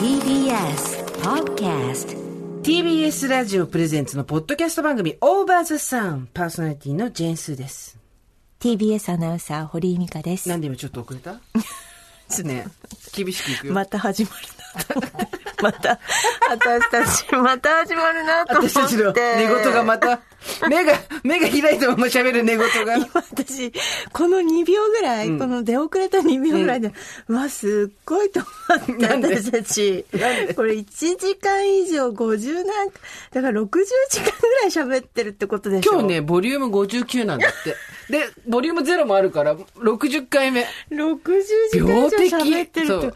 TBS Podcast TBS ラジオプレゼンツのポッドキャスト番組 Over the Sun パーソナリティのジェーンスーです。TBS アナウンサー堀井美香です。なんで今ちょっと遅れた？ね 厳しくいくよ。また始まるな。また、私たち、また始まるなと思って。私たちの寝言がまた、目が、目が開いたまま喋る寝言が。今私、この2秒ぐらい、この出遅れた2秒ぐらいで、うわ、すっごいと思って、なんで？私たち。これ1時間以上50何、だから60時間ぐらい喋ってるってことでしょ今日ね、ボリューム59なんだって。で、ボリュームゼロもあるから、60回目。60時間以上喋ってると。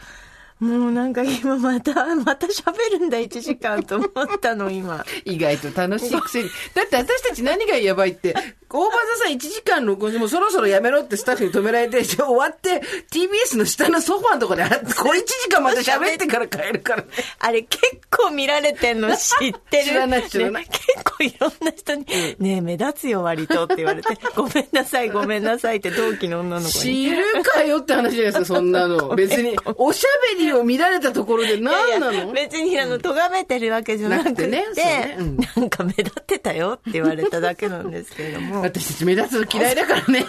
もうなんか今また、また喋るんだ、1時間と思ったの、今。意外と楽しいくせに。だって私たち何がやばいって、大場座さん1時間録音してもうそろそろやめろってスタッフに止められて、終わって TBS の下のソファーのとこで、あこれ1時間また喋ってから帰るからね。あれ結構見られてんの知ってる。知らない知らないね結構いろんな人に、ねえ、目立つよ割とって言われて、ごめんなさい、ごめんなさいって同期の女の子に。知るかよって話じゃないですか、そんなの。別に、おしゃべりを見られたところで何なの？別にあの、咎めてるわけじゃなくて、ねねうんなんか目立ってたよって言われただけなんですけれども。私たち目立つの嫌いだからね。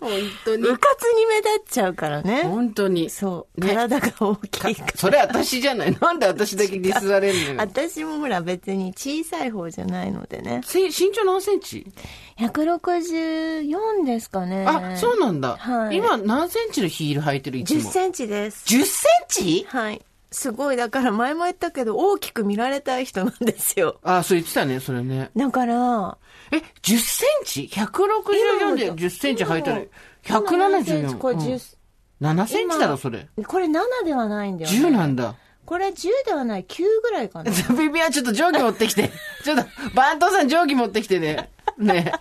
本当に部。活に目立っちゃうからね。本当に。そう。ね体が大きいから。それ私じゃない。なんで私だけディスられんのよ。私もほら別に小さい方じゃないのでね。せ身長何センチ？164ですかね。あ、そうなんだ。はい今何センチのヒール履いてる？いつ10も。センチです。10センチ？はい。すごい、だから前も言ったけど、大きく見られたい人なんですよ。あ、そう言ってたね、それね。だから、え、10センチ ?164 で10センチ履いてる。174。これうん10、7センチだろ、それ。これ7ではないんだよ、ね。10なんだ。これ10ではない、9ぐらいかな。ビビはちょっと定規持ってきて。ちょっと、バントさん定規持ってきてね。ね。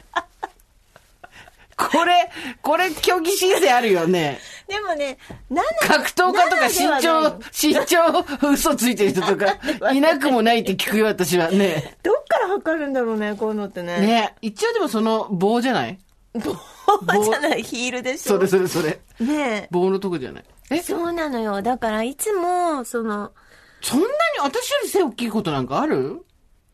これ、これ、競技申請あるよね。でもね、7、格闘家とか7ではない身長、身長嘘ついてる人とか、いなくもないって聞くよ、私は。ね。どっから測るんだろうね、こういうのってね。ね。一応でもその棒じゃない？棒じゃない、ヒールでしょ。それそれそれ。ね棒のとこじゃない？え、そうなのよ。だから、いつも、その、そんなに私より背大きいことなんかある？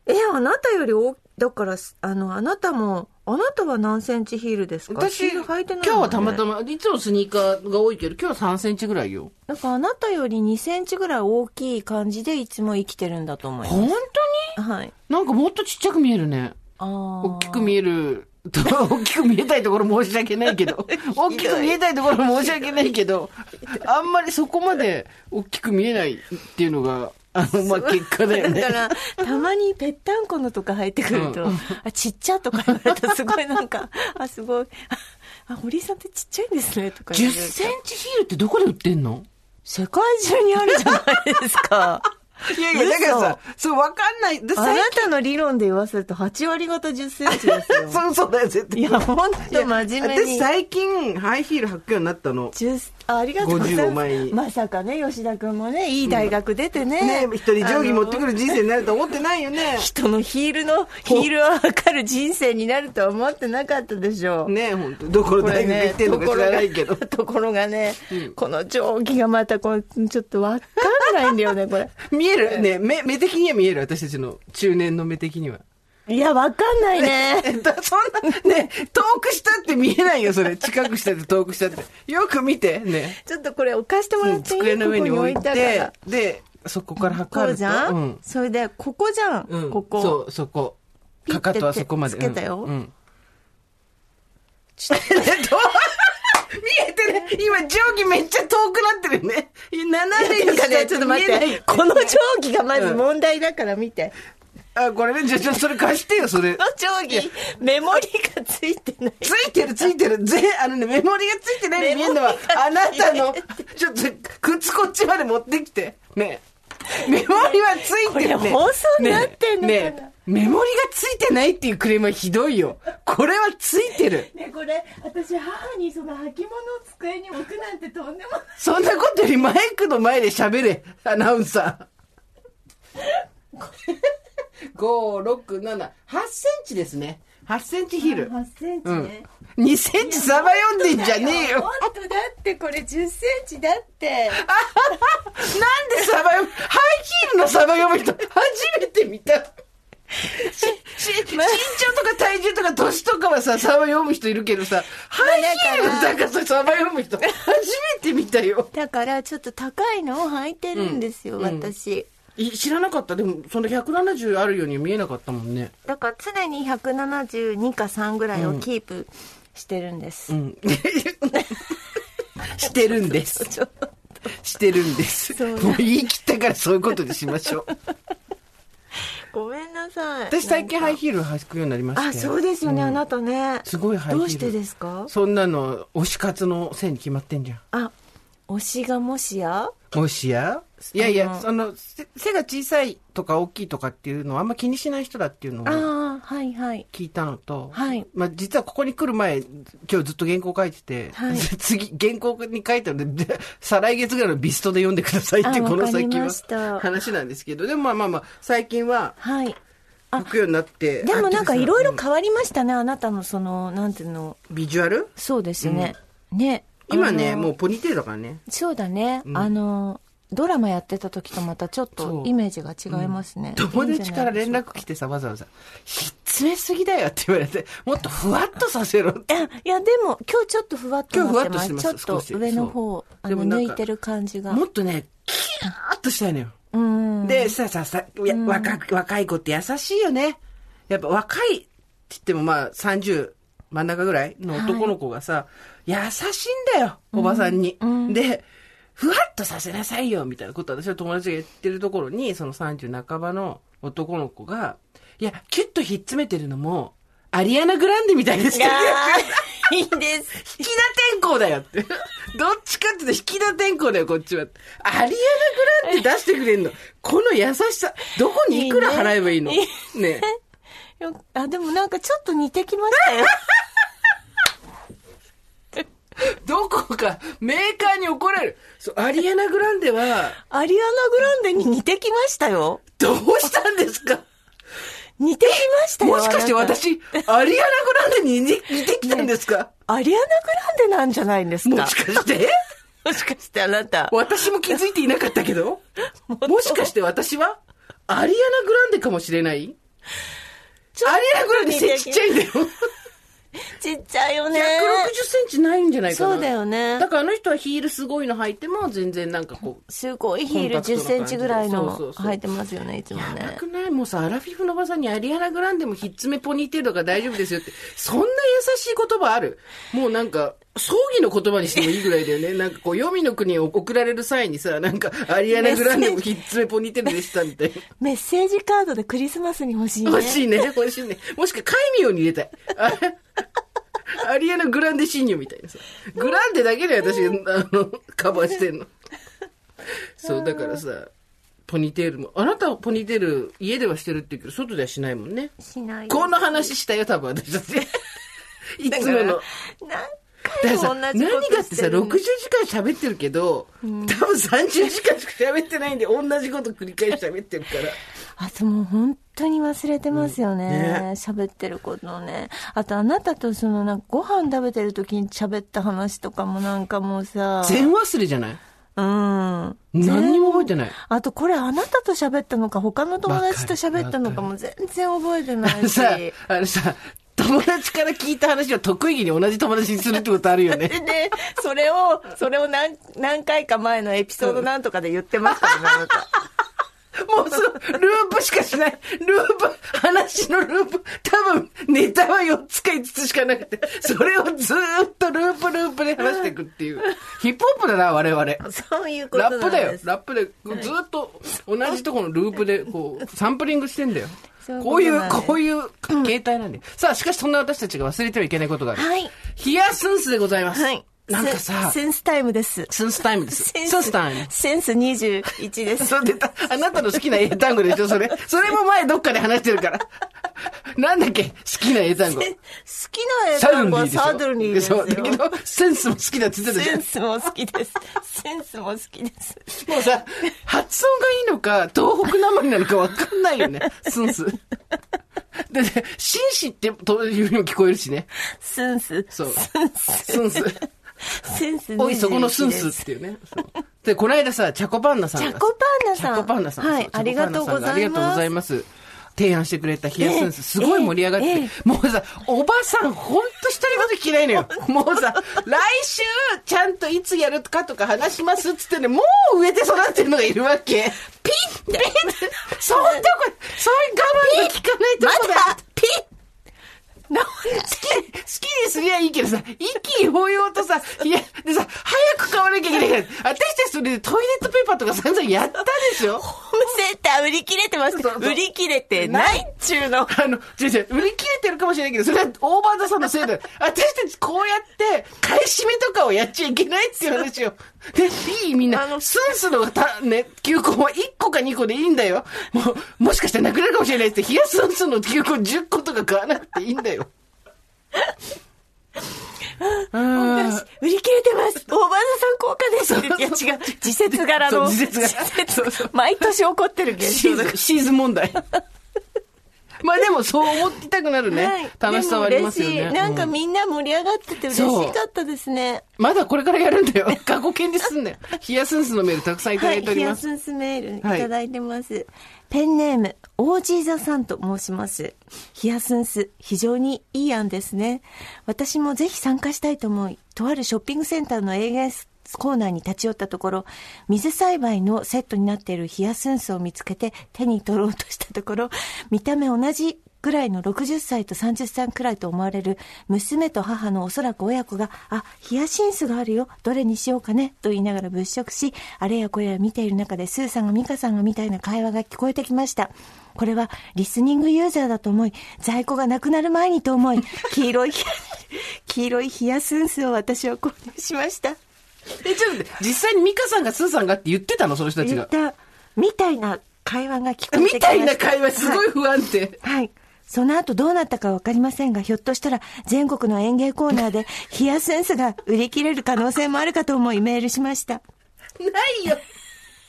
え、あなたより大、だから、あの、あなたも、あなたは何センチヒールですか？私、ヒール履いてない今日はたまたま。ま、いつもスニーカーが多いけど、今日は3センチぐらいよ。なんかあなたより2センチぐらい大きい感じでいつも生きてるんだと思い本ま当に？す。はい。なんかもっとちっちゃく見えるね。ああ。大きく見える。と 大きく見えたいところ申し訳ないけど、大きく見えたいところ申し訳ないけど、あんまりそこまで大きく見えないっていうのが、あの、まあ、結果だよね。だから、たまにぺったんこのとか入ってくると、うんあ、ちっちゃとか言われたらすごいなんか、あ、すごい、あ、あ堀井さんってちっちゃいんですね、とか言10われるとセンチヒールってどこで売ってんの？世界中にあるじゃないですか。いやいや、だからさ、そう、わかんない。であなたの理論で言わせると8割方10センチですよ。そうそうだよ、絶対。いや、ほんと真面目に。私最近、ハイヒール履くようになったの。10あありがとうござい50をます。まさかね、吉田くんもね、いい大学出てね。ね一人定規持ってくる。る人生になると思ってないよね。人のヒールの、ヒールを測る人生になるとは思ってなかったでしょう。ね本当どこの大学行ってんのか知らないけど。ところがね、この定規がまたこう、ちょっとわかんないんだよね、これ。見えるね目、目的には見える私たちの中年の目的には。いや、わかんないえね。っと、そんな、ね、遠くしたって見えないよ、それ。近くしたって遠くしたって。よく見て、ね。ちょっとこれ置かしてもらっていい？机の上に置いてで、そこから測ると。うじゃん、うん。それで、ここじゃん？うん。ここ。そう、そこ。かかとはそこまで。つけたようん。うんちょっと 見えてね。今、定規めっちゃ遠くなってるね。斜めになんかね、ちょっと待って。この定規がまず問題だから見て。あ、これね、じゃあ、ちょっとそれ貸してよ、それ。この定規、メモリがついてない。ついてるついてる。ぜ、あのね、メモリがついてないように見えるのはメモリ、があなたの、ちょっと、靴こっちまで持ってきて。ねメモリはついてる、ね。これ放送になってんのかなねねメモリがついてないっていうクレームはひどいよ。これはついてる。ね、これ、私、母にその履物を机に置くなんてとんでもない。そんなことよりマイクの前で喋れ、アナウンサー。5、6、7、8センチですね。8センチヒール。8センチうんね。。2センチサバ読んでんじゃねえよ。本当だってこれ10センチだって。なんでサバ読む、ハイヒールのサバ読む人、初めて見た。し、し、身長とか体重とか年とかはさ、サバ読む人いるけどさ、ハイヒールの高さサバ読む人、初めて見たよ。だからちょっと高いのを履いてるんですよ、うんうん私。い知らなかった。でも、その170あるように見えなかったもんね。だから常に172か3ぐらいをキープしてるんです。うん。してるんです。してるんです。もう言い切ったからそういうことにしましょう。ごめんなさい。私最近ハイヒール履くようになりまして。あ、そうですよね、あなたね。すごいハイヒール。どうしてですか？そんなの、推し活のせいに決まってんじゃん。あ、推しがもしや？もしや？いやいや、その、せ背が小さいとか大きいとかっていうのはあんま気にしない人だっていうのをああ、はいはい。聞いたのと、はいまあ実はここに来る前、今日ずっと原稿書いてて、はい 次、原稿に書いたので、で 再来月ぐらいのビストで読んでくださいって、あこの先は話なんですけど、でもまあまあまあ、最近ははい。あ書くようになって。でもなんかあいろいろうん変わりましたね、あなたのその、なんていうの。ビジュアル？そうですね。ね。今ね、もうポニーテールだからね。そうだね。うんあの、ドラマやってた時とまたちょっとイメージが違いますね。友達から連絡来てさ、わざわざ、ひっつめすぎだよって言われて、もっとふわっとさせろって。いや、いやでも今日ちょっとふわっと今日ふわなっま。ってとしてますすちょっと上の方、あの、抜いてる感じが。もっとね、キャーっとしたいのよ。うん。で、さ、さ、さ、若く、若い子って優しいよね。やっぱ若いって言ってもまあ30真ん中ぐらいの男の子がさ、優しいんだよ、おばさんに。で、ふわっとさせなさいよ、みたいなこと私は友達が言ってるところに、その30半ばの男の子が、いや、キュッとひっつめてるのも、アリアナ・グランデみたいですよ。いいんです。引き田天候だよって。どっちかっていうと引き田天候だよ、こっちは。アリアナ・グランデ出してくれんの。この優しさ、どこにいくら払えばいいの？いいねあ、でもなんかちょっと似てきましたよ。どこかメーカーに怒られる。そう、アリアナ・グランデは、アリアナ・グランデに似てきましたよ。どうしたんですか？似てきましたよ。もしかして私、アリアナ・グランデに似て似てきたんですか、アリアナ・グランデなんじゃないんですか？もしかして？もしかしてあなた。私も気づいていなかったけど？もしかして私は？アリアナ・グランデかもしれない？アリアナ・グランデ背ちっちゃいんだよ。ちっちゃいよね。160センチないんじゃないかな。そうだよねだからあの人はヒールすごいの履いても全然なんかこう。すごいヒールコンパクトな10センチぐらいの履いてますよね、いつもやばねく。ない？もうさ、アラフィフのおばさんにアリアナ・グランデもひっつめポニーテールが大丈夫ですよって。そんな優しい言葉ある？もうなんか、葬儀の言葉にしてもいいぐらいだよね。なんかこう、黄泉の国を送られる際にさ、なんか、アリアナ・グランデもひっつめポニーテールでしたみたいな。メッセージカードでクリスマスに欲しいね。欲しいね、欲しいね。もしくは、戒名に入れたい。あ アリアナ・グランデシーニョみたいなさ。グランデだけで私、あの、カバーしてんの。そう、だからさ、ポニーテールも。あなたはポニーテール、家ではしてるって言うけど、外ではしないもんね。しない。この話したよ、多分私たち。いつもの。何だからさ、回も同何じことがってさ、60時間喋ってるけど、多分30時間しか喋ってないんで、同じこと繰り返し喋ってるから。あともう本当に忘れてますようんねね。喋、ってることをね。あとあなたとそのなんかご飯食べてる時に喋った話とかもなんかもうさ。全忘れじゃない？うん。何にも覚えてない。あとこれあなたと喋ったのか他の友達と喋ったのかも全然覚えてないし。さ、あれさ、友達から聞いた話を得意げに同じ友達にするってことあるよね。で ね、それを、それを何、何回か前のエピソードなんとかで言ってましたよね、あなた。もうその、ループしかしない。ループ、話のループ。多分、ネタは4つか5つしかなくて、それをずーっとループループで話していくっていう。ヒップホップだな、我々。そういうことラ。ップだよ。ラップで、ずーっと同じところのループで、こう、サンプリングしてんだよ。こういう、こういう形態なんで。さあ、しかしそんな私たちが忘れてはいけないことがある。はい。ヒヤスンスでございます。はい。なんかさ、センスタイムです。スンスタイムです。センスタイム。センス21です。そう出た。あなたの好きな英単語でしょ、それ。それも前どっかで話してるから。なんだっけ？好きな英単語。好きな英単語はサドルニーですよ。そう、だけど、センスも好きだって言ってたじゃん。センスも好きです。センスも好きです。もうさ、発音がいいのか、東北なまりなのかわかんないよね。スンス。だって、紳士ってというにも聞こえるしね。スンス。そうスンス。スンス。スンス。おい、そこのスンスっていうね。で、この間さ、チャコパンナさんが。チャコパンナさんチャコパンナさん。はいありがとうございますありがとうございます。提案してくれた冷やスンス、ええすごい盛り上がってもうさ、おばさんほんと一人こと嫌いのよ。もうさ、来週、ちゃんといつやるかとか話しますっつってね、もう植えて育ってるのがいるわけ。ピッピッそういうとこ、そういう我慢が効かないとこだピッな好き、好きにすりゃいいけどさ、一気に抱擁とさ、いや、でさ、早く買わなきゃいけないから、私たちそれでトイレットペーパーとか散々やったでしょ？ホームセンター売り切れてます売り切れてないっちゅうの。あの、違う違う、売り切れてるかもしれないけど、それはオーバーザさんのせいだよ。私たちこうやって、買い占めとかをやっちゃいけないっていう話を。で、いいみんな、あのスンスのた、ね、球根は1個か2個でいいんだよ。もう、もしかしたらなくなるかもしれないって、冷やスンスの球根10個とか買わなくていいんだよ。うん売り切れてます大場さん効果です。いや違う。時節柄の。時節柄毎年起こってる現象シーズン問題。まあでもそう思ってたくなるね。ら。はい楽しさはありますよね。でも嬉しいなんかうんみんな盛り上がってて嬉しかったですね。まだこれからやるんだよ。過去形にすんだよ。ヒヤスンスのメールたくさんいただいております。はい、ヒヤスンスメールいただいてます。ペンネーム、オージーザさんと申します。ヒヤスンス、非常にいい案ですね。私もぜひ参加したいと思い、とあるショッピングセンターの営業コーナーに立ち寄ったところ、水栽培のセットになっているヒヤスンスを見つけて手に取ろうとしたところ、見た目同じぐらいの60歳と30歳くらいと思われる娘と母のおそらく親子が、あ、ヒヤシンスがあるよ、どれにしようかね、と言いながら物色し、あれやこれや見ている中でスーさんがミカさんがみたいな会話が聞こえてきました。これはリスニングユーザーだと思い、在庫がなくなる前にと思い、黄色いヒヤ、黄色いヒヤスンスを私は購入しました。え、ちょっと待って、実際にミカさんがスーさんがって言ってたのその人たちが。言った、みたいな会話が聞こえてきました。みたいな会話すごい不安定。はい。その後どうなったかわかりませんが、ひょっとしたら全国の園芸コーナーで ヒヤセンスが売り切れる可能性もあるかと思いメールしました。ないよ。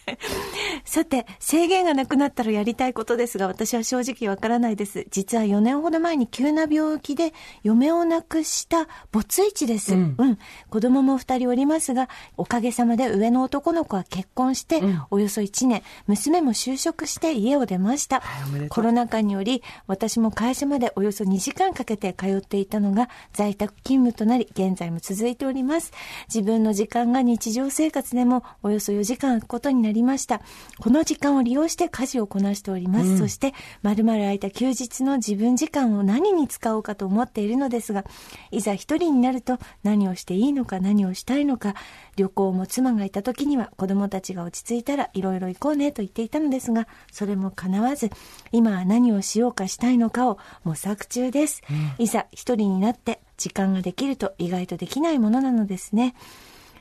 さて、制限がなくなったらやりたいことですが、私は正直わからないです。実は4年ほど前に急な病気で嫁を亡くした没一です。うん。子供も2人おりますが、おかげさまで上の男の子は結婚して、およそ1年、娘も就職して家を出ました。おめでとうコロナ禍により、私も会社までおよそ2時間かけて通っていたのが在宅勤務となり、現在も続いております。自分の時間が日常生活でもおよそ4時間空くことになりました。この時間を利用して家事をこなしております。そして、丸々空いた休日の自分時間を何に使おうかと思っているのですが、いざ一人になると何をしていいのか何をしたいのか、旅行も妻がいた時には子供たちが落ち着いたらいろいろ行こうねと言っていたのですが、それも叶わず、今は何をしようかしたいのかを模索中です。いざ一人になって時間ができると意外とできないものなのですね。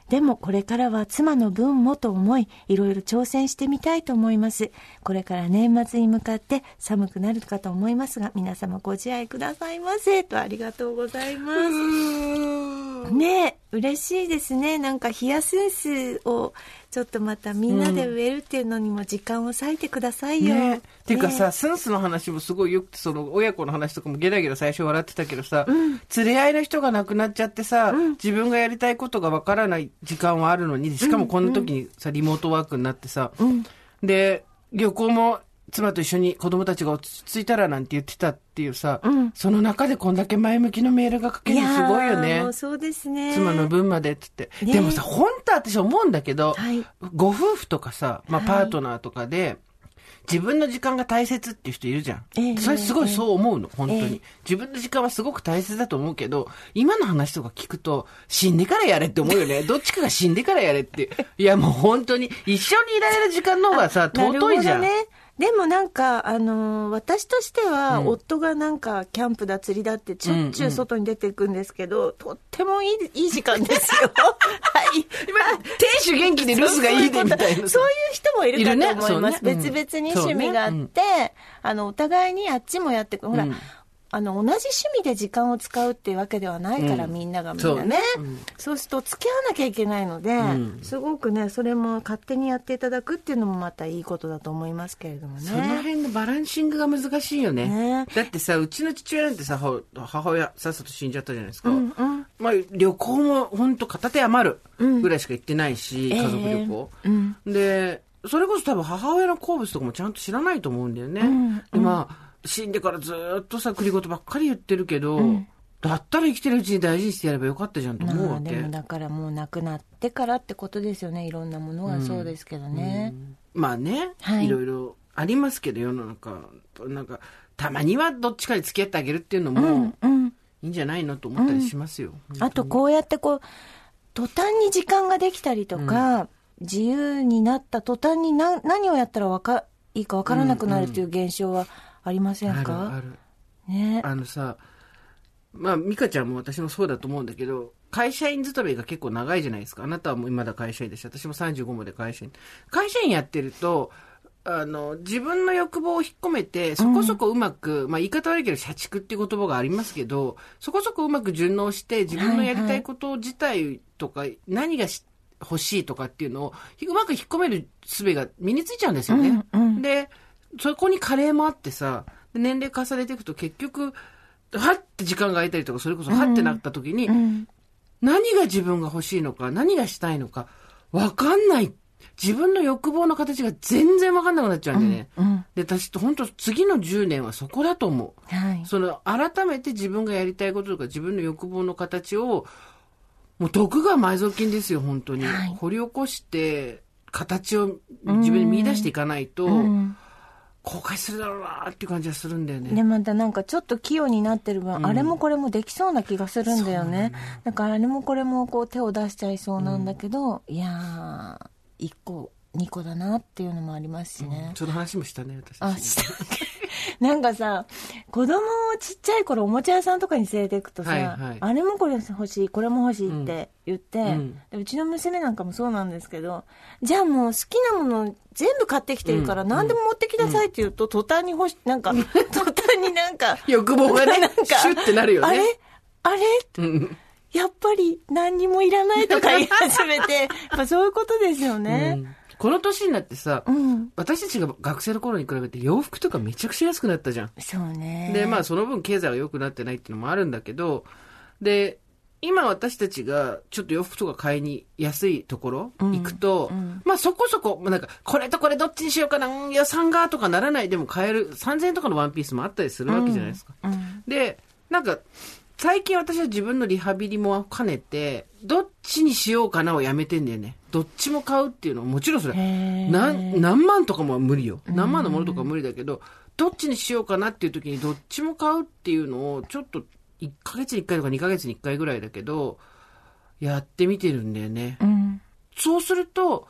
でもこれからは妻の分もと思い、いろいろ挑戦してみたいと思います。これから年末に向かって寒くなるかと思いますが、皆様ご自愛くださいませ。とありがとうございます。ねえ、嬉しいですね。なんかヒヤセンスをちょっとまたみんなで植えるっていうのにも時間を割いてくださいよ。ね。っていうかさ、ね。スンスの話もすごいよくて、その親子の話とかもゲラゲラ最初笑ってたけどさ、連れ合いの人が亡くなっちゃってさ、自分がやりたいことがわからない時間はあるのに、しかもこの時にさ、リモートワークになってさ、で、旅行も妻と一緒に子供たちが落ち着いたらなんて言ってたっていうさ、その中でこんだけ前向きのメールが書けるのすごいよね。そうですね。妻の分までっつって。ねでもさ、本当は私思うんだけど、はいご夫婦とかさ、まあはいパートナーとかで、自分の時間が大切っていう人いるじゃん。ええそれすごいそう思うの、本当に、ええ自分の時間はすごく大切だと思うけど、今の話とか聞くと、死んでからやれって思うよね。どっちかが死んでからやれって。いやもう本当に、一緒にいられる時間の方がさ、尊いじゃん。なるほどね。でもなんか、あのー私としては、夫がなんか、キャンプだ、釣りだって、ちょっちゅう外に出ていくんですけど、とってもいい、いい時間ですよ。はい。今、亭主元気で留守がいいでみたいな。そういう人もいるかと思います。ねねうん別々に趣味があって、あの、お互いにあっちもやってく。ほら、うんあの、同じ趣味で時間を使うっていうわけではないから、みんながみんなね。そうすると、付き合わなきゃいけないので、すごくね、それも勝手にやっていただくっていうのもまたいいことだと思いますけれどもね。その辺のバランシングが難しいよね。ねだってさ、うちの父親なんてさ、ほ母親さっさと死んじゃったじゃないですか。まあ、旅行も本当片手余るぐらいしか行ってないし、家族旅行。で、それこそ多分母親の好物とかもちゃんと知らないと思うんだよね。で、まあ、死んでからずっとさ、栗言ばっかり言ってるけど、だったら生きてるうちに大事にしてやればよかったじゃんと思うまあわけ。でもだからもう亡くなってからってことですよね。いろんなものがそうですけどね。まあね、はいい、ろいろありますけど、世の中。なんか、たまにはどっちかに付き合ってあげるっていうのも、うん。いいんじゃないのと思ったりしますよ。あとこうやってこう、途端に時間ができたりとか、自由になった途端に何何をやったらわかいいかわからなくなるという現象はありませんあるか、ある。ね。あのさ、まあ、美香ちゃんも私もそうだと思うんだけど、会社員勤めが結構長いじゃないですか。あなたはもうまだ会社員だし、私も35まで会社員。会社員やってると、あの、自分の欲望を引っ込めて、そこそこうまく、まあ言い方悪いけど、社畜っていう言葉がありますけど、そこそこうまく順応して、自分のやりたいこと自体とか、何がし欲しいとかっていうのを、うまく引っ込める術が身についちゃうんですよね。で、そこに加齢もあってさ、で年齢重ねていくと結局、はって時間が空いたりとか、それこそはってなった時に、何が自分が欲しいのか、何がしたいのか、わかんない。自分の欲望の形が全然わかんなくなっちゃうんでね。で、私って本当次の10年はそこだと思う。はい。その、改めて自分がやりたいこととか自分の欲望の形を、もう毒が埋蔵金ですよ、本当に。はい掘り起こして、形を自分に見出していかないと、後悔するだろうなっていう感じがするんだよね。で、またなんかちょっと器用になってる分、あれもこれもできそうな気がするんだよね。だからあれもこれもこう手を出しちゃいそうなんだけど、いやー、1個、2個だなっていうのもありますしね。その話もしたね、私。たあ、ちした。なんかさ、子供をちっちゃい頃おもちゃ屋さんとかに連れて行くとさ、はいはい。あれもこれ欲しい、これも欲しいって言って、うん。でうちの娘なんかもそうなんですけど、じゃあもう好きなもの全部買ってきてるから何でも持ってきなさいって言うと、途端に欲し、なんか、途端になんか、欲望がね なんか、シュッてなるよね。あれ？あれ？うん。やっぱり何にもいらないとか言い始めて、やっぱそういうことですよね。この年になってさ、うん。私たちが学生の頃に比べて洋服とかめちゃくちゃ安くなったじゃん。そうね。で、まあその分経済が良くなってないっていうのもあるんだけど、で、今私たちがちょっと洋服とか買いに安いところ行くと、まあそこそこ、まあなんか、これとこれどっちにしようかな、うん予算がとかならないでも買える、3000円とかのワンピースもあったりするわけじゃないですか。で、なんか、最近私は自分のリハビリも兼ねて、どっちにしようかなをやめてんだよね。どっちも買うっていうのはもちろんそれ、何、何万とかもは無理よ。何万のものとかは無理だけど、どっちにしようかなっていう時にどっちも買うっていうのを、ちょっと1ヶ月に1回とか2ヶ月に1回ぐらいだけど、やってみてるんだよね。うん。そうすると、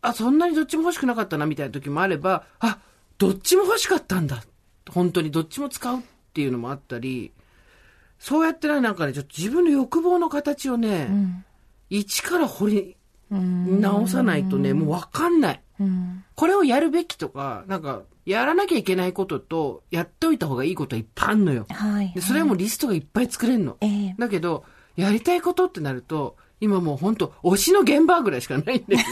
あ、そんなにどっちも欲しくなかったなみたいな時もあれば、あ、どっちも欲しかったんだ。本当にどっちも使うっていうのもあったり、そうやってね、なんかね、ちょっと自分の欲望の形をね、一から掘り直さないとね、もうわかんない。うん。これをやるべきとか、なんか、やらなきゃいけないことと、やっておいた方がいいことはいっぱいあんのよ。はい。でそれはもうリストがいっぱい作れんの。ええだけど、やりたいことってなると、今もう本当推しの現場ぐらいしかないんだよね。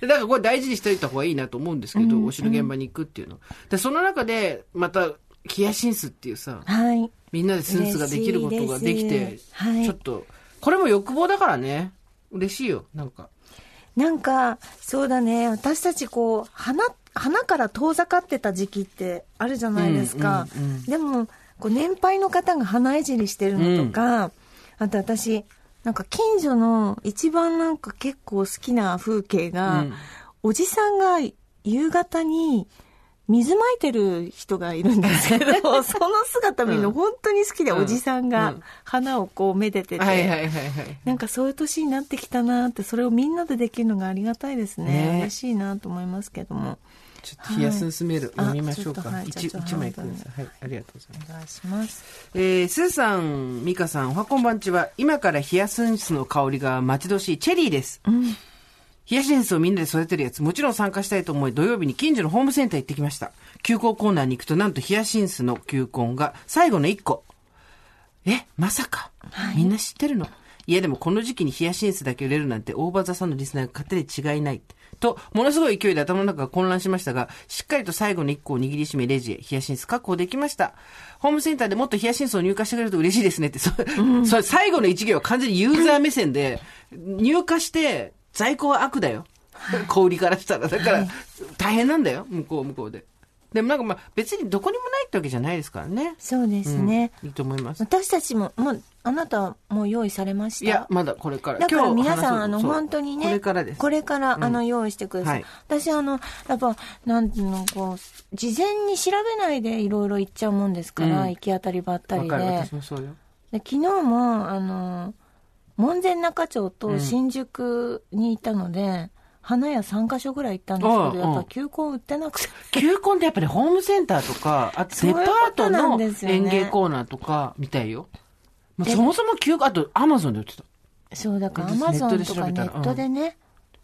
で だからこれ大事にしておいた方がいいなと思うんですけど、推しの現場に行くっていうの。で、その中で、また、ヒヤシンスっていうさ、はい。みんなでスーツができることができてはいちょっと、これも欲望だからね。嬉しいよ、なんか。なんか、そうだね。私たちこう、花、花から遠ざかってた時期ってあるじゃないですか。うんうんうんでも、こう年配の方が花いじりしてるのとか、あと私、なんか近所の一番なんか結構好きな風景が、うんおじさんが夕方に水まいてる人がいるんですけど、その姿見るの本当に好きで、うんおじさんうがん花をこうめでてて、はいはいはいはい。なんかそういう年になってきたなって、それをみんなでできるのがありがたいですね。ね嬉しいなと思いますけども。ちょっと冷やすんすメールはい読みましょうか。あちょっとはい枚ください。はい、ありがとうございます。お願いします。えー、スーさん、ミカさん、おはこんばんちは、今からヒヤスンスの香りが待ち遠しいチェリーです。ヒヤシンスをみんなで育てるやつ、もちろん参加したいと思い、土曜日に近所のホームセンター行ってきました。球根コーナーに行くと、なんとヒヤシンスの球根が最後の1個。え、まさか、みんな知ってるの？いやでもこの時期にヒヤシンスだけ売れるなんてオーバーザさんのリスナーが勝手に違いない。と、ものすごい勢いで頭の中が混乱しましたが、しっかりと最後の1個を握りしめレジへヒヤシンス確保できました。ホームセンターでもっとヒヤシンスを入荷してくれると嬉しいですねって、そ,、それ最後の一行は完全にユーザー目線で、入荷して在庫は悪だよ。小売りからしたら。だから、大変なんだよ。向こう向こうで。でもなんかまあ別にどこにもないってわけじゃないですからね。そうですね。いいと思います。私たちも、もう、あなたもう用意されました？いや、まだこれから。だから皆さん、あの、本当にね、これからです。これから、あの、用意してください。はい私、あの、やっぱ、なんていうの、こう、事前に調べないでいろいろ言っちゃうもんですから、うん行き当たりばったりで。で私もそうよ。昨日も、あの、門前仲町と新宿にいたので、花屋3カ所ぐらい行ったんですけど、うんうんやっぱ球根売ってなくて。球根ってやっぱりホームセンターとか、あとデパートの園芸コーナーとかみたいよ。もうそもそも球根、あとアマゾンで売ってた。そう、だからアマゾンとかネットでね、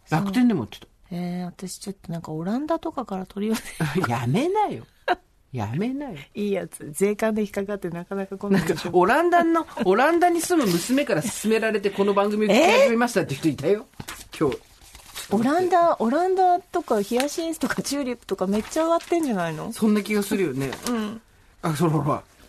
楽天でも売ってえー、私ちょっとなんかオランダとかから取り寄せた。やめなよ。やめなよ。いいやつ、税関で引っかかってなかなか来なないんか、オランダの、オランダに住む娘から勧められてこの番組を聞き始めましたって人いたよ。今日。オランダ、オランダとかヒヤシンスとかチューリップとかめっちゃ上がってんじゃないの？そんな気がするよね。うん。あ、そのほらえ。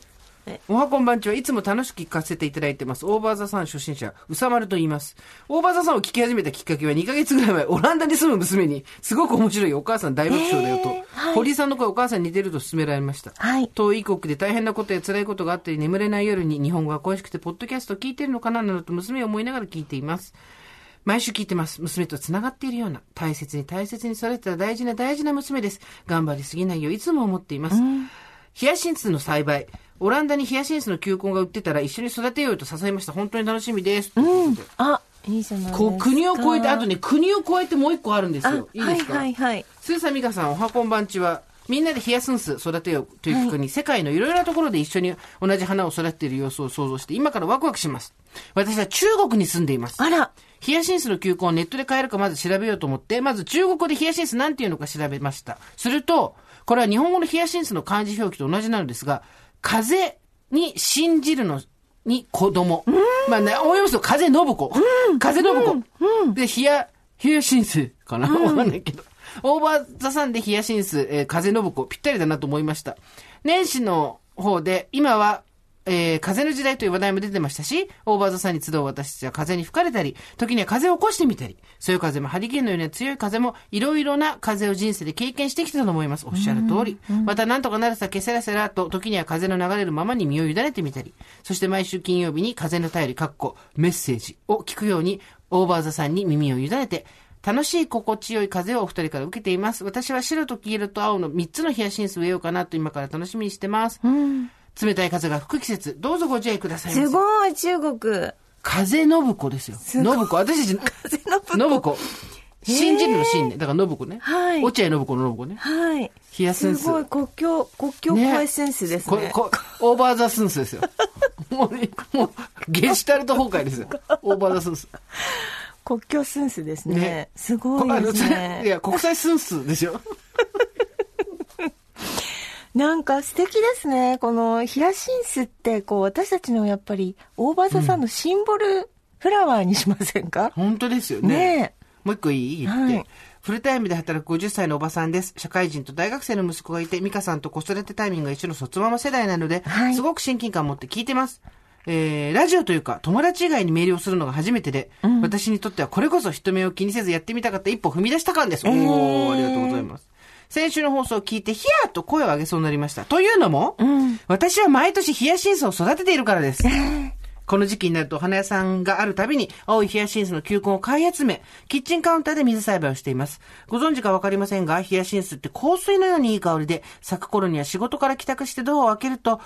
おはこんばんちはいつも楽しく聞かせていただいてます。オーバーザさん初心者、うさまると言います。オーバーザさんを聞き始めたきっかけは2ヶ月ぐらい前、オランダに住む娘に、すごく面白いお母さん大爆笑だよと、えーはい堀井さんの声お母さんに似てると勧められました。はい。遠い国で大変なことや辛いことがあったり眠れない夜に日本語が恋しくてポッドキャストを聞いてるのかななどと娘を思いながら聞いています。毎週聞いてます。娘と繋がっているような、大切に大切に育てた大事な大事な娘です。頑張りすぎないよういつも思っています。ヒヤシンスの栽培。オランダにヒヤシンスの球根が売ってたら一緒に育てようと誘いました。本当に楽しみです。うことであ、いいじゃないですか。こう国を越えて、あとね、国を越えてもう一個あるんですあよ。いいですか、はいはいはい。スーサミカさん、おはこんばんちは、みんなでヒヤスンス育てようという企画に、世界のいろいろなところで一緒に同じ花を育てている様子を想像して、今からワクワクします。私は中国に住んでいます。あら、ヒヤシンスの球根をネットで買えるかまず調べようと思って、まず中国語でヒヤシンスなんていうのか調べました。すると、これは日本語のヒヤシンスの漢字表記と同じなのですが、風に信じるのに子供。まあね、思いますと風信子。風信子。で、ヒヤ、ヒヤシンスかなわかんないけど。オーバーザさんでヒヤシンス、えー風信子、ぴったりだなと思いました。年始の方で、今は、えー風の時代という話題も出てましたし、オーバーザさんに集う私たちは風に吹かれたり、時には風を起こしてみたり、そういう風もハリケーンのような強い風も、いろいろな風を人生で経験してきたと思います。おっしゃる通り。また、なんとかなるさけせらせらと、時には風の流れるままに身を委ねてみたり、そして毎週金曜日に風の便り、かっこ、メッセージを聞くように、オーバーザさんに耳を委ねて、楽しい心地よい風をお二人から受けています。私は白と黄色と青の3つのヒヤシンスを植えようかなと今から楽しみにしてます。冷たい風が吹く季節、どうぞご自愛くださいますせ。ごい、中国。風信子ですよ。信子。私たち、風信子。信じるの信ね。だから信子ね。はい落合信子の信子ね。はい。ヒヤシンス。すごい、国境、国境ね越えセンスですね。ここオーバーザスンスですよ。もうね、もう、ゲシュタルト崩壊ですよ。オーバーザスンス。国境センスですね。ねすごいですそれいね。や、国際スンスですよ。なんか素敵ですね。このヒヤシンスって、こう、私たちのやっぱり、オーバーザさんのシンボルフラワーにしませんか、本当ですよね。ねもう一個いい言って、はいフルタイムで働く50歳のおばさんです。社会人と大学生の息子がいて、美香さんと子育てタイミングが一緒の卒ママ世代なので、はいすごく親近感を持って聞いてます。えー、ラジオというか、友達以外にメールをするのが初めてで、私にとってはこれこそ人目を気にせずやってみたかった一歩踏み出した感です。おー、ありがとうございます。先週の放送を聞いて、ヒヤーと声を上げそうになりました。というのも、私は毎年ヒヤシンスを育てているからです。この時期になるとお花屋さんがあるたびに青いヒヤシンスの球根を買い集め、キッチンカウンターで水栽培をしています。ご存知かわかりませんが、ヒヤシンスって香水のようにいい香りで、咲く頃には仕事から帰宅してドアを開けると、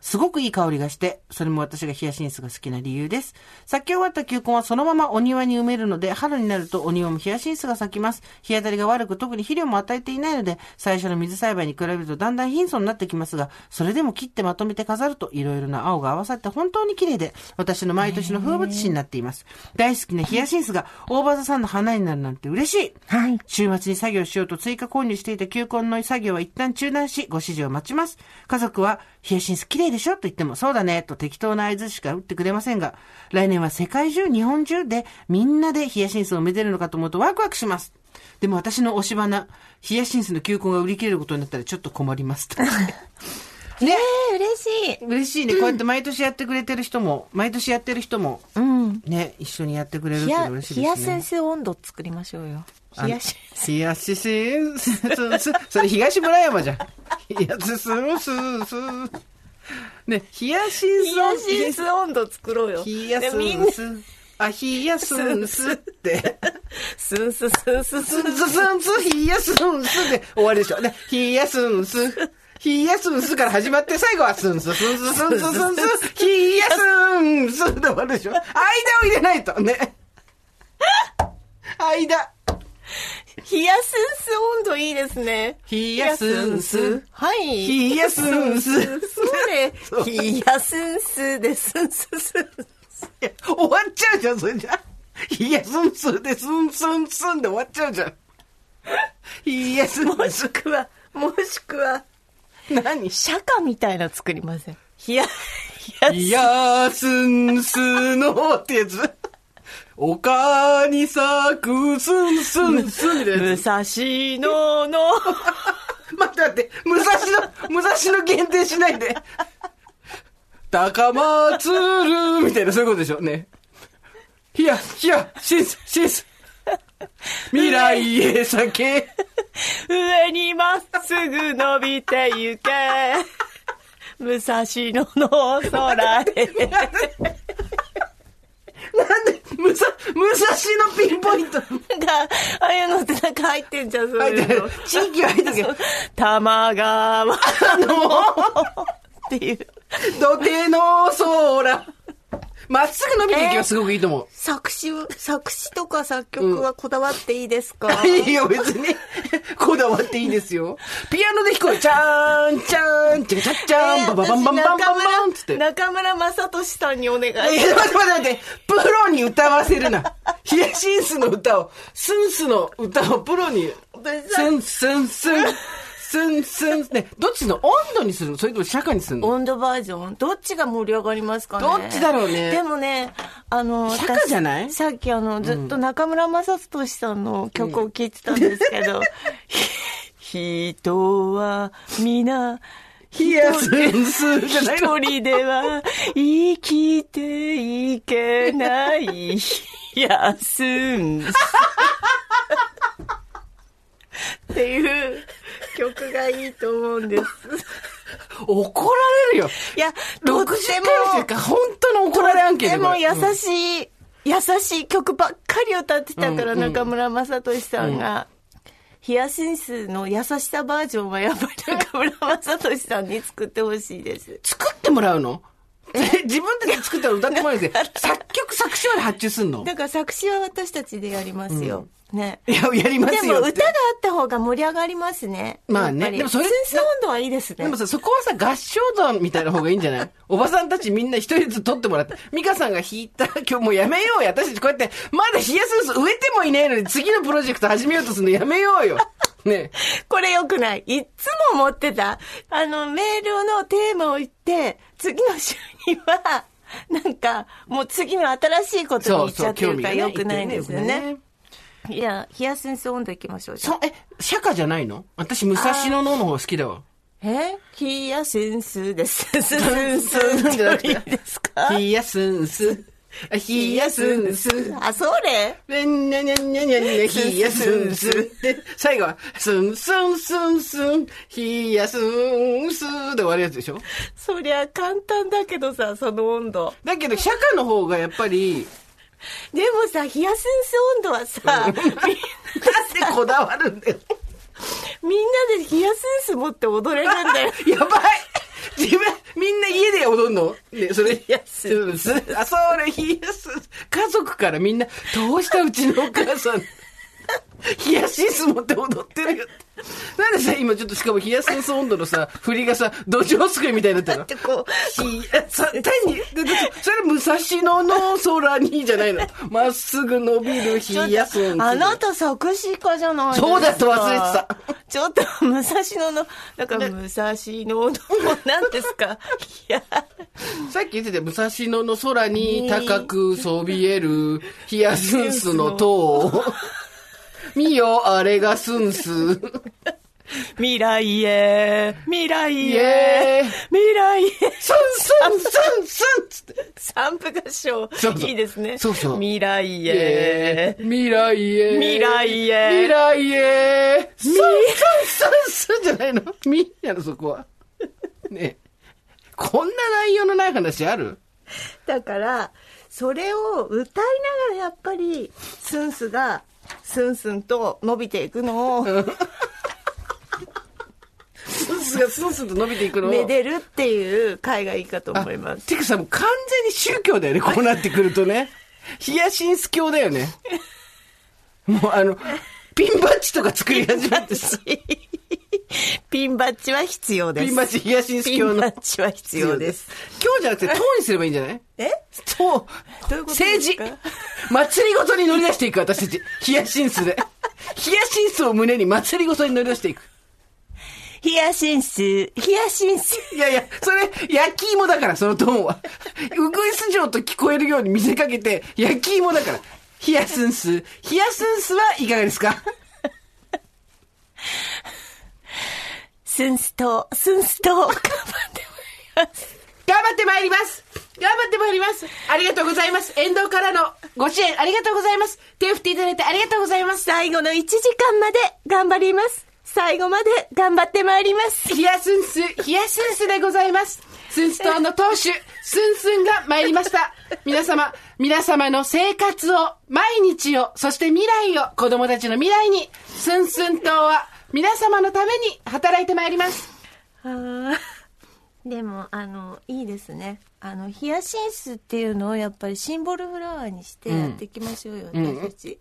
すごくいい香りがして、それも私がヒヤシンスが好きな理由です。咲き終わった球根はそのままお庭に埋めるので、春になるとお庭もヒヤシンスが咲きます。日当たりが悪く、特に肥料も与えていないので、最初の水栽培に比べるとだんだん貧相になってきますが、それでも切ってまとめて飾ると、いろいろな青が合わさって本当に綺麗で、私の毎年の風物詩になっています。大好きなヒヤシンスが大場座さんの花になるなんて嬉しい。はい。週末に作業しようと追加購入していた球根の作業は一旦中断し、ご指示を待ちます。家族は、ヒヤシンス綺麗でしょと言っても、そうだね、と適当な合図しか打ってくれませんが、来年は世界中、日本中で、みんなでヒヤシンスをめでるのかと思うとワクワクします。でも私の推し花、ヒヤシンスの球根が売り切れることになったらちょっと困ります。ねえ、嬉しい。嬉しいね。こうやって毎年やってくれてる人も、毎年やってる人も、うん。ね、一緒にやってくれるって嬉しいですね。冷や先生温度作りましょうよ。冷やし。冷やししんす、す、それ東村山じゃん。冷やしすんす、す。ね、冷やしんす。冷やしス温度作ろうよ。冷やすんす。あ、冷やすんすって。スンススンススンすんすすんす、冷やすんすで終わりでしょ。ね、冷やすんす。冷やすんすから始まって、最後はすんす、すんす、すんす、すんす、冷やすんすで終わるでしょ。間を入れないと、ね。間。冷やすんす温度いいですね。冷やすんす。はい。冷やすんす。それ、冷やすんすで、スンススン。いや終わっちゃうじゃん、それじゃ。いや、スンスンで、スンスンスンで終わっちゃうじゃん。いや、スンもスしくは、もしくは、ン。何釈迦みたいな作りません？冷や、冷やいや、スンスのってやつ。丘に咲くスンスンスンみたいなやつ。武蔵野の、待って待って、武蔵野、武蔵野限定しないで。高松るみたいな、そういうことでしょ？ね。ひや、ひや、シンス、シンス。未来へ酒。上にまっすぐ伸びてゆけ。武蔵野の空へ。なんで、武蔵、武蔵野ピンポイント。なんか、ああいうのってなんか入ってんじゃん、そう入ってるいうの。地域は入ってるけど、玉川 っていう。土手の空。まっすぐ伸びていけばすごくいいと思う。作詞、作詞とか作曲はこだわっていいですか、いいよ、別に。こだわっていいですよ。ピアノで弾こうよ。チャーン、チャーン、チャチャッチャーン、バババンバンバンバンバンつって。中村正俊さんにお願いしいや、待って待って待って。プロに歌わせるな。ヒヤシンスの歌を、スンスの歌をプロに、スンスンスン、スンスン、ね、どっちの温度にするの？それとも釈迦にするの？温度バージョン？どっちが盛り上がりますかね？どっちだろうね。でもね、あの、釈迦じゃない？私さっきあの、ずっと中村正俊さんの曲を聴いてたんですけど、ひ人は皆、ヒヤスンスじゃないの一人では生きていけない、やすんす。っていう曲がいいと思うんです。怒られるよ。いや、とって60回生か、本当の怒られ案件でも優い。しい、優しい曲ばっかり歌ってたから、うんうん中村雅俊さんが。ヒヤシンスの優しさバージョンはやっぱり中村雅俊さんに作ってほしいです。作ってもらうの？自分たちで作ったら歌ってもらうんですよ。作曲作詞まで発注すんの？だから作詞は私たちでやりますよ。ね。いや、やりますでもよって。歌があった方が盛り上がりますね。まあねでもそれスンス温度はいいですね。でもさ、そこはさ、合唱団みたいな方がいいんじゃないおばさんたちみんな一人ずつ取ってもらって。ミカさんが弾いた今日もうやめようよ。私たちこうやって、まだ冷やす植えてもいないのに次のプロジェクト始めようとするのやめようよ。ねこれ良くない。いっつも思ってた。あの、メールのテーマを言って、次の週には、なんか、もう次の新しいことに行っちゃってるから良くないんですよね。。いや、冷や先生温度行きましょう。え、釈迦じゃないの？私、武蔵野のの方が好きだわ。え？冷や先生です。スンスンスンじゃなくていいですか？冷やすんす。あそれねんにゃにゃにゃにゃにゃ、冷やすんす。で、最後は、すんすんすんすん、冷やすんすで終わるやつでしょ？そりゃ簡単だけどさ、その温度。だけど、釈迦の方がやっぱり、でもさ、冷や先生温度はさ、ななんでこだわるんだよ。みんなで冷やセンス持って踊れるんだよ。やばい自分、みんな家で踊んの？ね、それ。冷やすあ、それ、冷やす。家族からみんな、どうしたうちのお母さん？冷やしんす持って踊ってるよって。なんでさ、今ちょっとしかも冷やしんす温度のさ、振りがさ、土壌すくいみたいになってるの？で、こう、いや、さ、単に、それ、武蔵野の空にじゃないの。まっすぐ伸びる冷やすん。あなた作詞家じゃないですか。そうだと忘れてた。ちょっと、武蔵野の、だから、武蔵野の、何ですか？いや、さっき言ってたよ武蔵野の空に高くそびえるヒヤスンスの塔。見よ、あれがスンス。未来へ、未来イへ未来へ。スンスンスンスンつって。三部合唱。そうそういいですね。そうそう未来へ未来へ。未来へ未来へ。スンスンスンスンじゃないの？みやの、そこは。ねえこんな内容のない話ある？だから、それを歌いながらやっぱり、スンスが、スンスンと伸びていくのを、スンスがスンスンと伸びていくのを。めでるっていう回がいいかと思います。てかさ、もう完全に宗教だよね、こうなってくるとね。ヒヤシンス教だよね。もうあの、ピンバッジとか作り始めてさ、ピンバッジは必要です。ピンバッジヒヤシンス教のピンバ。ッジは必要です。今日じゃなくて、党にすればいいんじゃない？え？党。どういうこと政治。祭りごとに乗り出していく、私たち。ヒヤシンスで。ヒヤシンスを胸に祭りごとに乗り出していく。ヒヤシンス、ヒヤシンス。いやいや、それ、焼き芋だから、そのトーンは。ウグイス城と聞こえるように見せかけて、焼き芋だから。ヒヤスンス。ヒヤスンスはいかがですか？スンスと、スンスと、頑張ってまいります。頑張ってまいります頑張ってまいりますありがとうございます沿道からのご支援ありがとうございます手を振っていただいてありがとうございます最後の1時間まで頑張ります。最後まで頑張ってまいります。ヒヤスンス、ヒヤスンスでございます。スンス島の当主、スンスンが参りました。皆様、皆様の生活を、毎日を、そして未来を、子供たちの未来に、スンスン島は皆様のために働いてまいります。あー でも、あの、いいですね。あの、ヒヤシンスっていうのをやっぱりシンボルフラワーにしてやっていきましょうよ、ん私たち。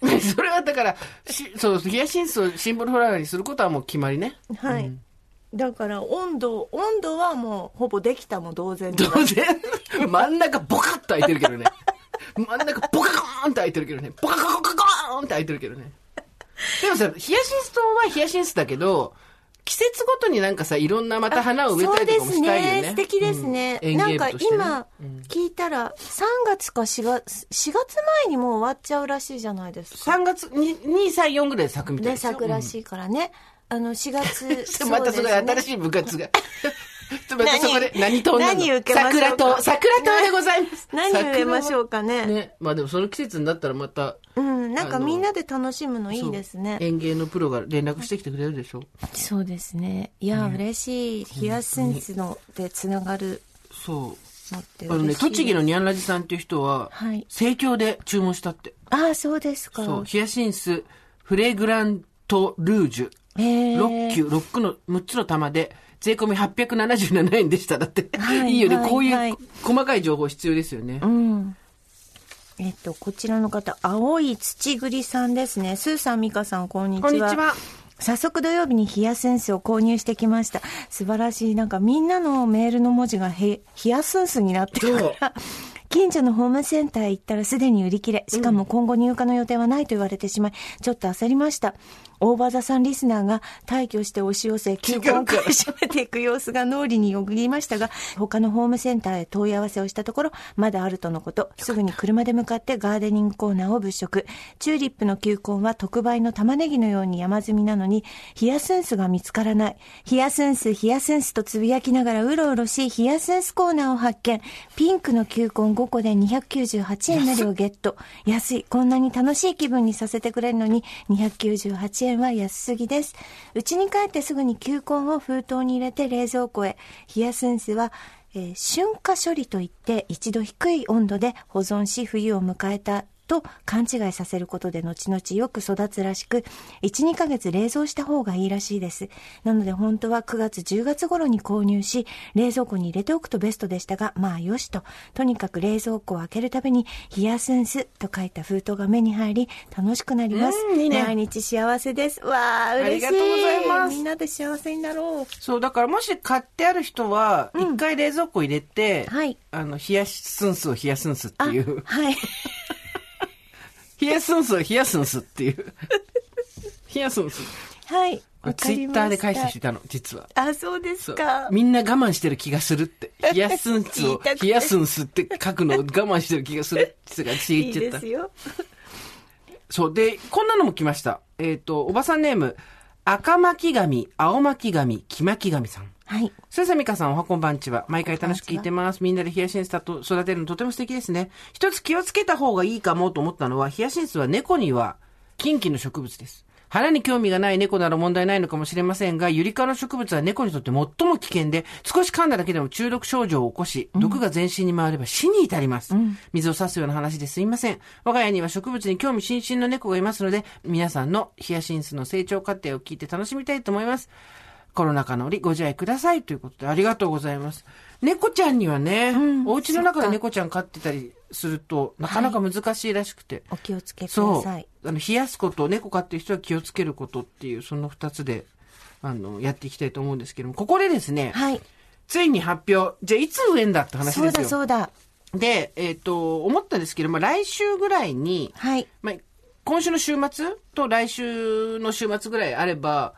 それはだから、しそう、ヒヤシンスをシンボルフラワーにすることはもう決まりね。はい。だから、温度、温度はもう、ほぼできたも同然で当然、真ん中ボカッと開いてるけどね。真ん中ボカコーンって開いてるけどね。ボカコココーンって開いてるけどね。でもさ、ヒヤシンス島はヒヤシンスだけど、季節ごとになんかさ、いろんなまた花を植えたりとかもしたいよね。そうですね。素敵ですね。うんなんか今、聞いたら、3月か4月、4月前にもう終わっちゃうらしいじゃないですか。3月に、2、3、4ぐらいで咲くみたいで、ですよ。咲くらしいからね。あの、4月。またそれ新い。しい部活が。またそこで何党なの？何受けましょうか？桜党、桜党でございます。何植えましょうかね。ね。まあでもその季節になったらまた、うん、なんかみんなで楽しむのいいですね。園芸のプロが連絡してきてくれるでしょ？そうですね。いや、嬉しい。ヒヤシンスのでつながるそう。のってあのね。栃木のニャンラジさんっていう人は、はい盛況で注文したって。ああ、そうですか。そう、ヒヤシンス、フレグラントルージュ、へー6球、6の、6つの玉で、税込み877円でした。だって。はいいいよね、はいこういう細かい情報必要ですよね。うん。えっと、こちらの方、青い土栗さんですね。スーさん、ミカさん、こんにちは。こんにちは。早速土曜日にヒヤスンスを購入してきました。素晴らしい。なんかみんなのメールの文字がへヒヤスンスになってるから。近所のホームセンターへ行ったらすでに売り切れ。しかも今後入荷の予定はないと言われてしまい、ちょっと焦りました。大場座さんリスナーが退去して押し寄せ、休校を買い占めていく様子が脳裏によぎりましたが、他のホームセンターへ問い合わせをしたところ、まだあるとのこと。すぐに車で向かってガーデニングコーナーを物色。チューリップの球根は特売の玉ねぎのように山積みなのに、ヒヤスンスが見つからない。ヒヤスンス、ヒヤスンスとつぶやきながらうろうろし、ヒヤスンスコーナーを発見。ピンクの球根5個で298円なりをゲット。安い。こんなに楽しい気分にさせてくれるのに、298円は安すぎです。家に帰ってすぐに球根を封筒に入れて冷蔵庫へ。ヒヤスンスは、えー春夏処理といって一度低い温度で保存し冬を迎えたと勘違いさせることで後々よく育つらしく、1、2ヶ月冷蔵した方がいいらしいです。なので本当は9月、10月頃に購入し、冷蔵庫に入れておくとベストでしたが、まあよしと、とにかく冷蔵庫を開けるたびに、ヒヤスンスと書いた封筒が目に入り、楽しくなります。うんいいね毎日幸せです。わあ、嬉しい。ありがとうございますみんなで幸せになろう。そう、だからもし買ってある人は、一回冷蔵庫入れて、はいあの、冷やしスンスを冷やすんすってあいう。はい。冷やすんすを冷やすんすっていう。冷やすんす。はい。ツイッターで返した人いたの、実は。あ、そうですか。みんな我慢してる気がするって。冷やすんすを冷やすんすって書くのを我慢してる気がするって人が私いい言っちゃったです。よ。そう。で、こんなのも来ました。えっ、と、おばさんネーム、赤巻紙、青巻紙、黄巻紙さん。はい。それさみかさん、おはこんばんちは。毎回楽しく聞いてます。みんなでヒヤシンスと育てるのとても素敵ですね。一つ気をつけた方がいいかもと思ったのは、ヒヤシンスは猫には近畿の植物です。花に興味がない猫なら問題ないのかもしれませんが、ユリ科の植物は猫にとって最も危険で、少し噛んだだけでも中毒症状を起こし、毒が全身に回れば死に至ります。水を差すような話ですいません。我が家には植物に興味津々の猫がいますので、皆さんのヒヤシンスの成長過程を聞いて楽しみたいと思います。コロナ禍の折ご自愛くださいということでありがとうございます。猫ちゃんにはね、お家の中で猫ちゃん飼ってたりすると、なかなか難しいらしくて。お気をつけくだそう。さい。あの、冷やすこと、猫飼ってる人は気をつけることっていう、その二つで、あの、やっていきたいと思うんですけども、ここでですね、はい。ついに発表。じゃあ、いつ植えんだって話そうだですよ。そうだ。で、えっ、と、思ったんですけど、まあ、来週ぐらいに、はい。まあ、今週の週末と来週の週末ぐらいあれば、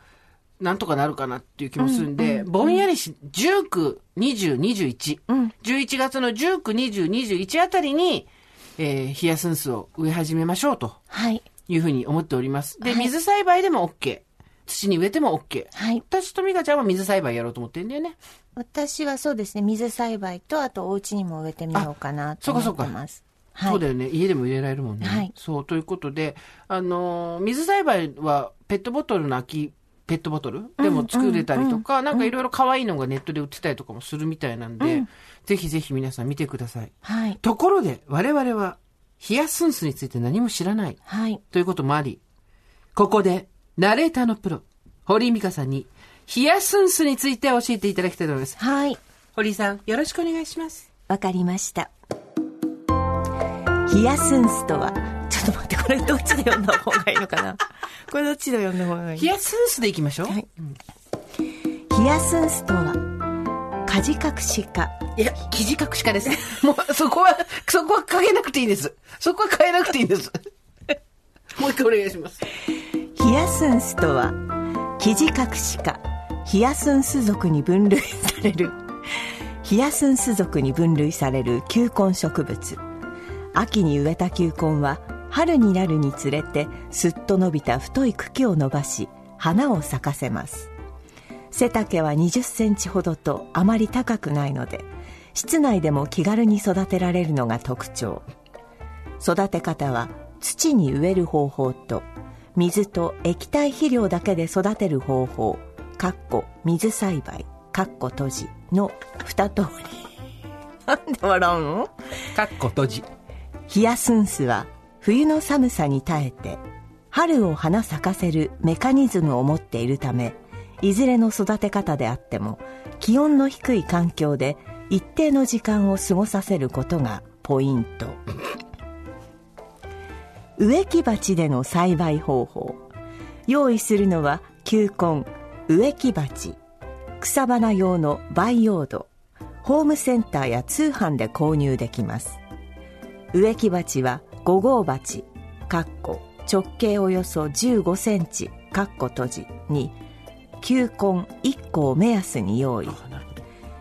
なんとかなるかなっていう気もするんで、ぼんやりし、19、20、21、うん11月の19、20、21あたりに、えー、ヒヤスンスを植え始めましょうとはい。いうふうに思っております。で、はい水栽培でも OK。土に植えても OK。はい。私と美香ちゃんは水栽培やろうと思ってるんだよね。私はそうですね、水栽培と、あとお家にも植えてみようかなと思ってます。はい。そうだよね。家でも入れられるもんね。はいそう、ということで、あのー水栽培はペットボトルの空き、ペットボトル？でも作れたりとか、なんかいろいろ可愛いのがネットで売ってたりとかもするみたいなんで、ぜひぜひ皆さん見てください。はい。ところで、我々は、ヒヤスンスについて何も知らないはい。ということもあり、ここで、ナレーターのプロ、堀井美香さんに、ヒヤスンスについて教えていただきたいと思います。はい。堀井さん、よろしくお願いします。わかりました。ヒヤスンスとは、ちょっと待って、これどっちで読んだ方がいいのかな？これどっちで読んだ方がいい？ヒヤスンスでいきましょう。はいヒヤスンスとは、カジカクシ科。いや、記事隠し家です。もう、そこは、そこは変えなくていいです。そこは変えなくていいんです。もう一回お願いします。ヒヤスンスとは、キジカクシ科、ヒヤスンス属に分類される、ヒヤスンス属に分類される球根植物。秋に植えた球根は、春になるにつれて、すっと伸びた太い茎を伸ばし、花を咲かせます。背丈は20センチほどとあまり高くないので、室内でも気軽に育てられるのが特徴。育て方は土に植える方法と水と液体肥料だけで育てる方法かっこ水栽培かっこ閉じの二通りなんで笑うの？かっこ閉じ。ヒヤスンスは冬の寒さに耐えて春を花咲かせるメカニズムを持っているためいずれの育て方であっても気温の低い環境で一定の時間を過ごさせることがポイント。植木鉢での栽培方法。用意するのは球根植木鉢。草花用の培養土。ホームセンターや通販で購入できます。植木鉢は5号鉢かっこ直径およそ15センチかっこ閉じに球根1個を目安に用意。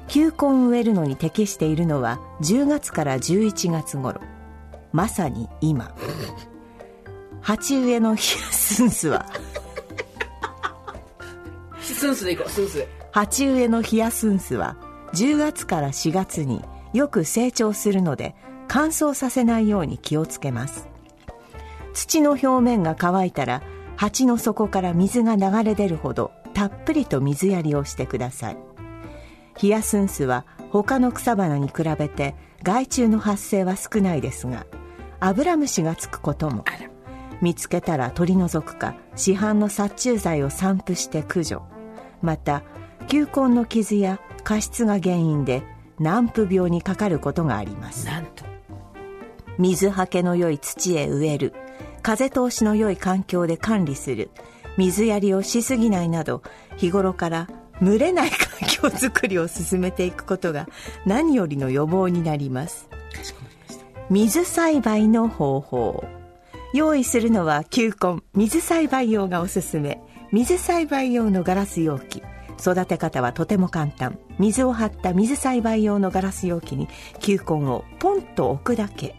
球根を植えるのに適しているのは10月から11月頃。まさに今。鉢植えのヒヤスンスは。スンスでいこう、スンスで。鉢植えのヒヤスンスは10月から4月によく成長するので乾燥させないように気をつけます。土の表面が乾いたら鉢の底から水が流れ出るほどたっぷりと水やりをしてください。ヒヤスンスは他の草花に比べて害虫の発生は少ないですがアブラムシがつくことも。見つけたら取り除くか市販の殺虫剤を散布して駆除。また球根の傷や過失が原因で軟腐病にかかることがあります。なんと。水はけの良い土へ植える。風通しの良い環境で管理する。水やりをしすぎないなど日頃から蒸れない環境づくりを進めていくことが何よりの予防になります。水栽培の方法。用意するのは球根。水栽培用がおすすめ。水栽培用のガラス容器。育て方はとても簡単。水を張った水栽培用のガラス容器に球根をポンと置くだけ。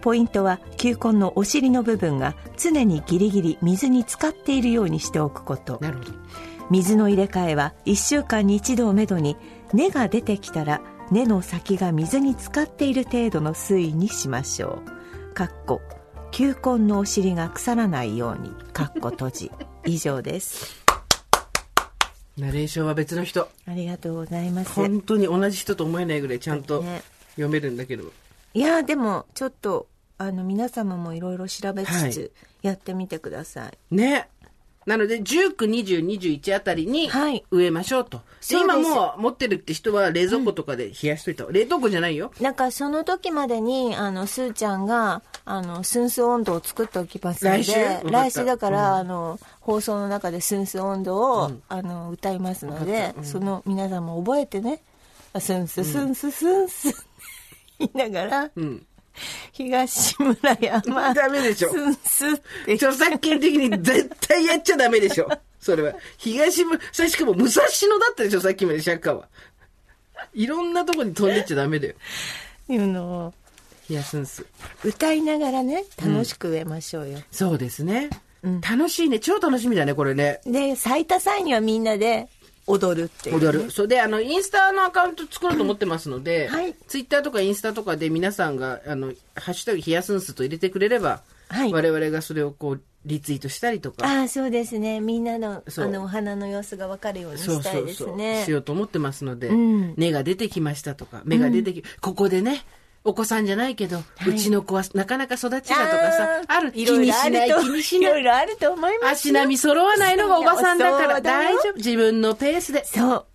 ポイントは球根のお尻の部分が常にギリギリ水に浸かっているようにしておくこと。なるほど。水の入れ替えは1週間に1度をめどに根が出てきたら根の先が水に浸かっている程度の水位にしましょう。かっこ球根のお尻が腐らないようにかっこ閉じ。以上ですナレーションは別の人。ありがとうございます本当に同じ人と思えないぐらいちゃんとね読めるんだけど。いやでもちょっとあの皆様もいろいろ調べつはいつやってみてください、ね。なので、19、20、21あたりにはい植えましょうと。でそうです今もう持ってるって人は冷蔵庫とかで冷やしといた。冷凍庫じゃないよ。なんかその時までにあのスーちゃんがあのスンス温度を作っておきますので来週？来週だから、あの放送の中でスンス温度を、あの歌いますので、その皆さんも覚えてね。スンススンススンス、言いながら、うん。東村山 ダメでしょ。スンスって。著作権的に絶対やっちゃダメでしょ。それは。東部、それしかも武蔵野だったでしょ、さっきまで釈迦は。いろんなとこに飛んでっちゃダメだよ。いうのを冷やすんす。歌いながらね楽しく植えましょうよ、そうですね。楽しいね。超楽しみだね、これね。で咲いた際にはみんなで踊るっていう、ね、踊る。それで、あの、インスタのアカウント作ろうと思ってますので、はい。ツイッターとかインスタとかで皆さんが、あの、ハッシュタグ冷やすんすと入れてくれれば、はい。我々がそれをこう、リツイートしたりとか、ああそうですね。みんなのそう。あのお花の様子が分かるようにそうしたいでそうそう、すね。しようと思ってますので、ん。根が出てきましたとか、芽が出てき、ここでね、お子さんじゃないけど、うちの子はなかなか育ちがとかさ、ある。気にしない、ろあると気にしない。いろいろあると思います足並み揃わないのがおばさんだから大丈夫。自分のペースで。そう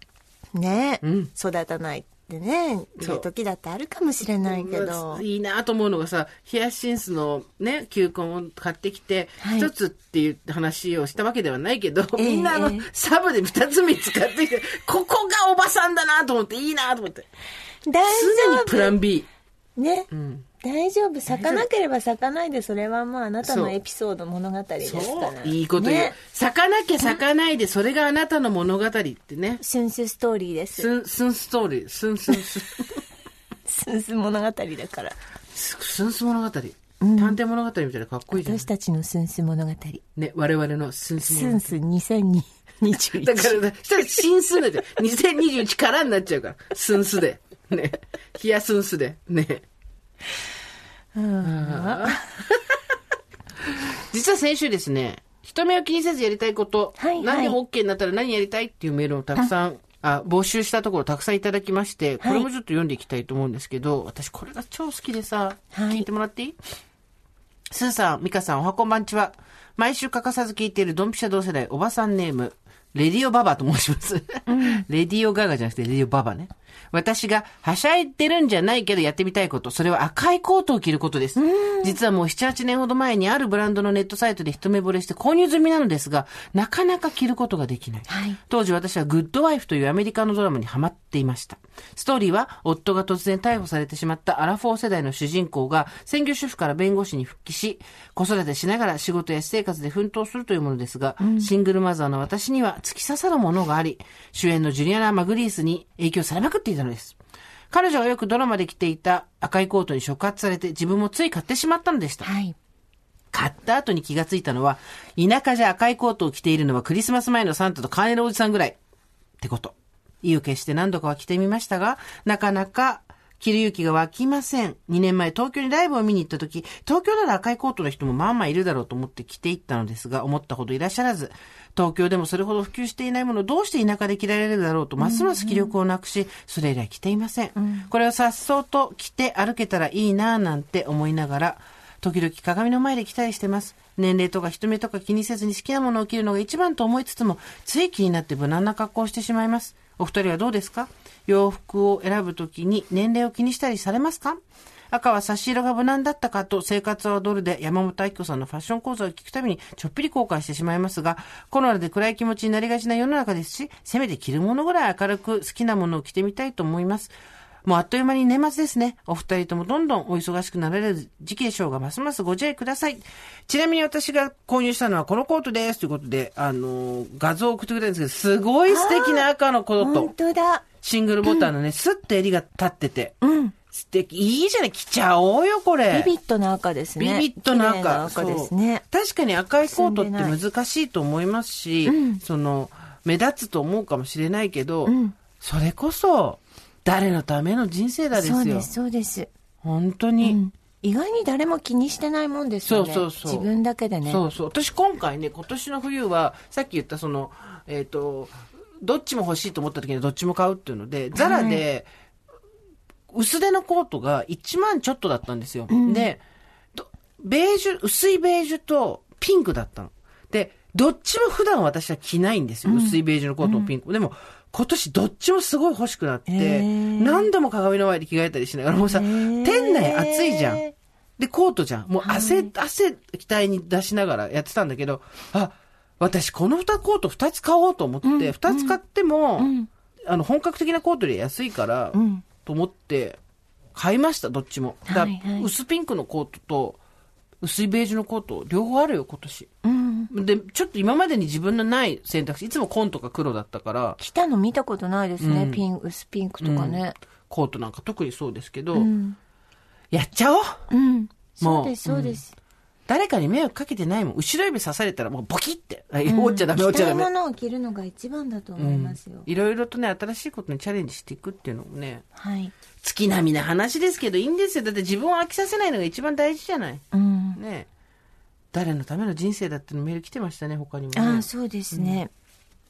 ね、ん育たないってねそういう時だってあるかもしれないけどいいなと思うのがさ、ヒヤシンスのね、球根を買ってきて、はい一、つっていう話をしたわけではないけど、ええみんなあの、ええサブで二つ三つ買ってきて、ここがおばさんだなと思って、いいなと思って。大常に丈プラン B。夫ね、ん大丈夫咲かなければ咲かないでそれはまああなたのエピソード物語ですかそらう。いいこと言う。ね咲かなきゃ咲かないで、それがあなたの物語ってね。スンスストーリーですスン、スンストーリー、スンスンスン、スンス物語だからスンス物語。探偵物語みたいなかっこいいじゃん私。たちのスンス物語ね、我々のスンス物語。スンス2021だから、だしたら新数で、2021からになっちゃうから。スンスで。ね。ヒヤスンスで。ね。実は先週ですね、人目を気にせずやりたいこと、はいはい何でも OK になったら何やりたいっていうメールをたくさん、あ募集したところたくさんいただきまして、これもちょっと読んでいきたいと思うんですけど、私これが超好きでさ、はい聞いてもらっていい？スーさん、ミカさん、おはこんばんちは。毎週欠かさず聞いているドンピシャ同世代、おばさんネーム、レディオババと申します。レディオガガじゃなくて、レディオババね。私がはしゃいでるんじゃないけどやってみたいこと、それは赤いコートを着ることです。実はもう7、8年ほど前にあるブランドのネットサイトで一目惚れして購入済みなのですが、なかなか着ることができない。はい当時私はグッドワイフというアメリカのドラマにハマっていました。ストーリーは夫が突然逮捕されてしまったアラフォー世代の主人公が専業主婦から弁護士に復帰し、子育てしながら仕事や私生活で奮闘するというものですが、シングルマザーの私には突き刺さるものがあり、主演のジュリアナ・マグリースに影響されまくっていたのです。彼女がよくドラマで着ていた赤いコートに触発されて自分もつい買ってしまったのでした。はい買った後に気がついたのは、田舎じゃ赤いコートを着ているのはクリスマス前のサンタとカーネルおじさんぐらい。ってこと。意を決して何度かは着てみましたが、なかなか着る勇気が湧きません。2年前東京にライブを見に行った時、東京なら赤いコートの人もまあまあいるだろうと思って着ていったのですが、思ったほどいらっしゃらず、東京でもそれほど普及していないものをどうして田舎で着られるだろうと、ますます気力をなくし、それ以来着ていません。これをさっそうと着て歩けたらいいなぁなんて思いながら、時々鏡の前で来たりしてます。年齢とか人目とか気にせずに好きなものを着るのが一番と思いつつも、つい気になって無難な格好をしてしまいます。お二人はどうですか？洋服を選ぶときに年齢を気にしたりされますか？赤は差し色が無難だったかと生活はドルで山本明子さんのファッション講座を聞くたびにちょっぴり後悔してしまいますが、コロナで暗い気持ちになりがちな世の中ですし、せめて着るものぐらい明るく好きなものを着てみたいと思います。もうあっという間に年末ですね。お二人ともどんどんお忙しくなられる時期でしょうが、ますますご自愛ください。ちなみに私が購入したのはこのコートです。ということで、あのー画像を送ってくれたんですけど、すごい素敵な赤のコー本ト。当だ。シングルボタンのね、スッと襟が立ってて。うん。素敵。いいじゃない。着ちゃおうよ、これ。ビビッドな赤ですね。ビビッドな綺麗赤。赤ですね。確かに赤いコートって難しいと思いますし、その、目立つと思うかもしれないけど、んそれこそ、誰のための人生だですよ。そうです、そうです。本当に。うん意外に誰も気にしてないもんですよね。そうそうそう自分だけでね。そうそう。私今回ね、今年の冬は、さっき言ったその、えっ、と、どっちも欲しいと思った時にどっちも買うっていうので、ザラで、薄手のコートが1万ちょっとだったんですよ。で、どベージュ、薄いベージュとピンクだったの。で、どっちも普段私は着ないんですよ。薄いベージュのコートもピンク。でも、今年どっちもすごい欲しくなって、何度も鏡の前で着替えたりしながら、もうさ、店内暑いじゃん。で、コートじゃん。もう汗、汗、額に出しながらやってたんだけど、あ、私この二コート二つ買おうと思って、二、つ買っても、あの、本格的なコートで安いから、んと思って、買いました、どっちも。だからはいはい薄ピンクのコートと、薄いベージュのコート、両方あるよ、今年。うん。で、ちょっと今までに自分のない選択肢、いつも紺とか黒だったから、着たの見たことないですね。うんピン、薄ピンクとかね。コートなんか特にそうですけど、うん。やっちゃおううん。もうそうです、そうです。誰かに迷惑かけてないもん。後ろ指刺されたらもうボキって。あ折っちゃダメ、折っ着ちゃダメ。たいものを着るのが一番だと思いますよ。いろいろとね、新しいことにチャレンジしていくっていうのもね、はい。月並みな話ですけど、いいんですよ。だって自分を飽きさせないのが一番大事じゃない。うん。ね誰のための人生だってのメール来てましたね、他にもね。ああ、そうですね。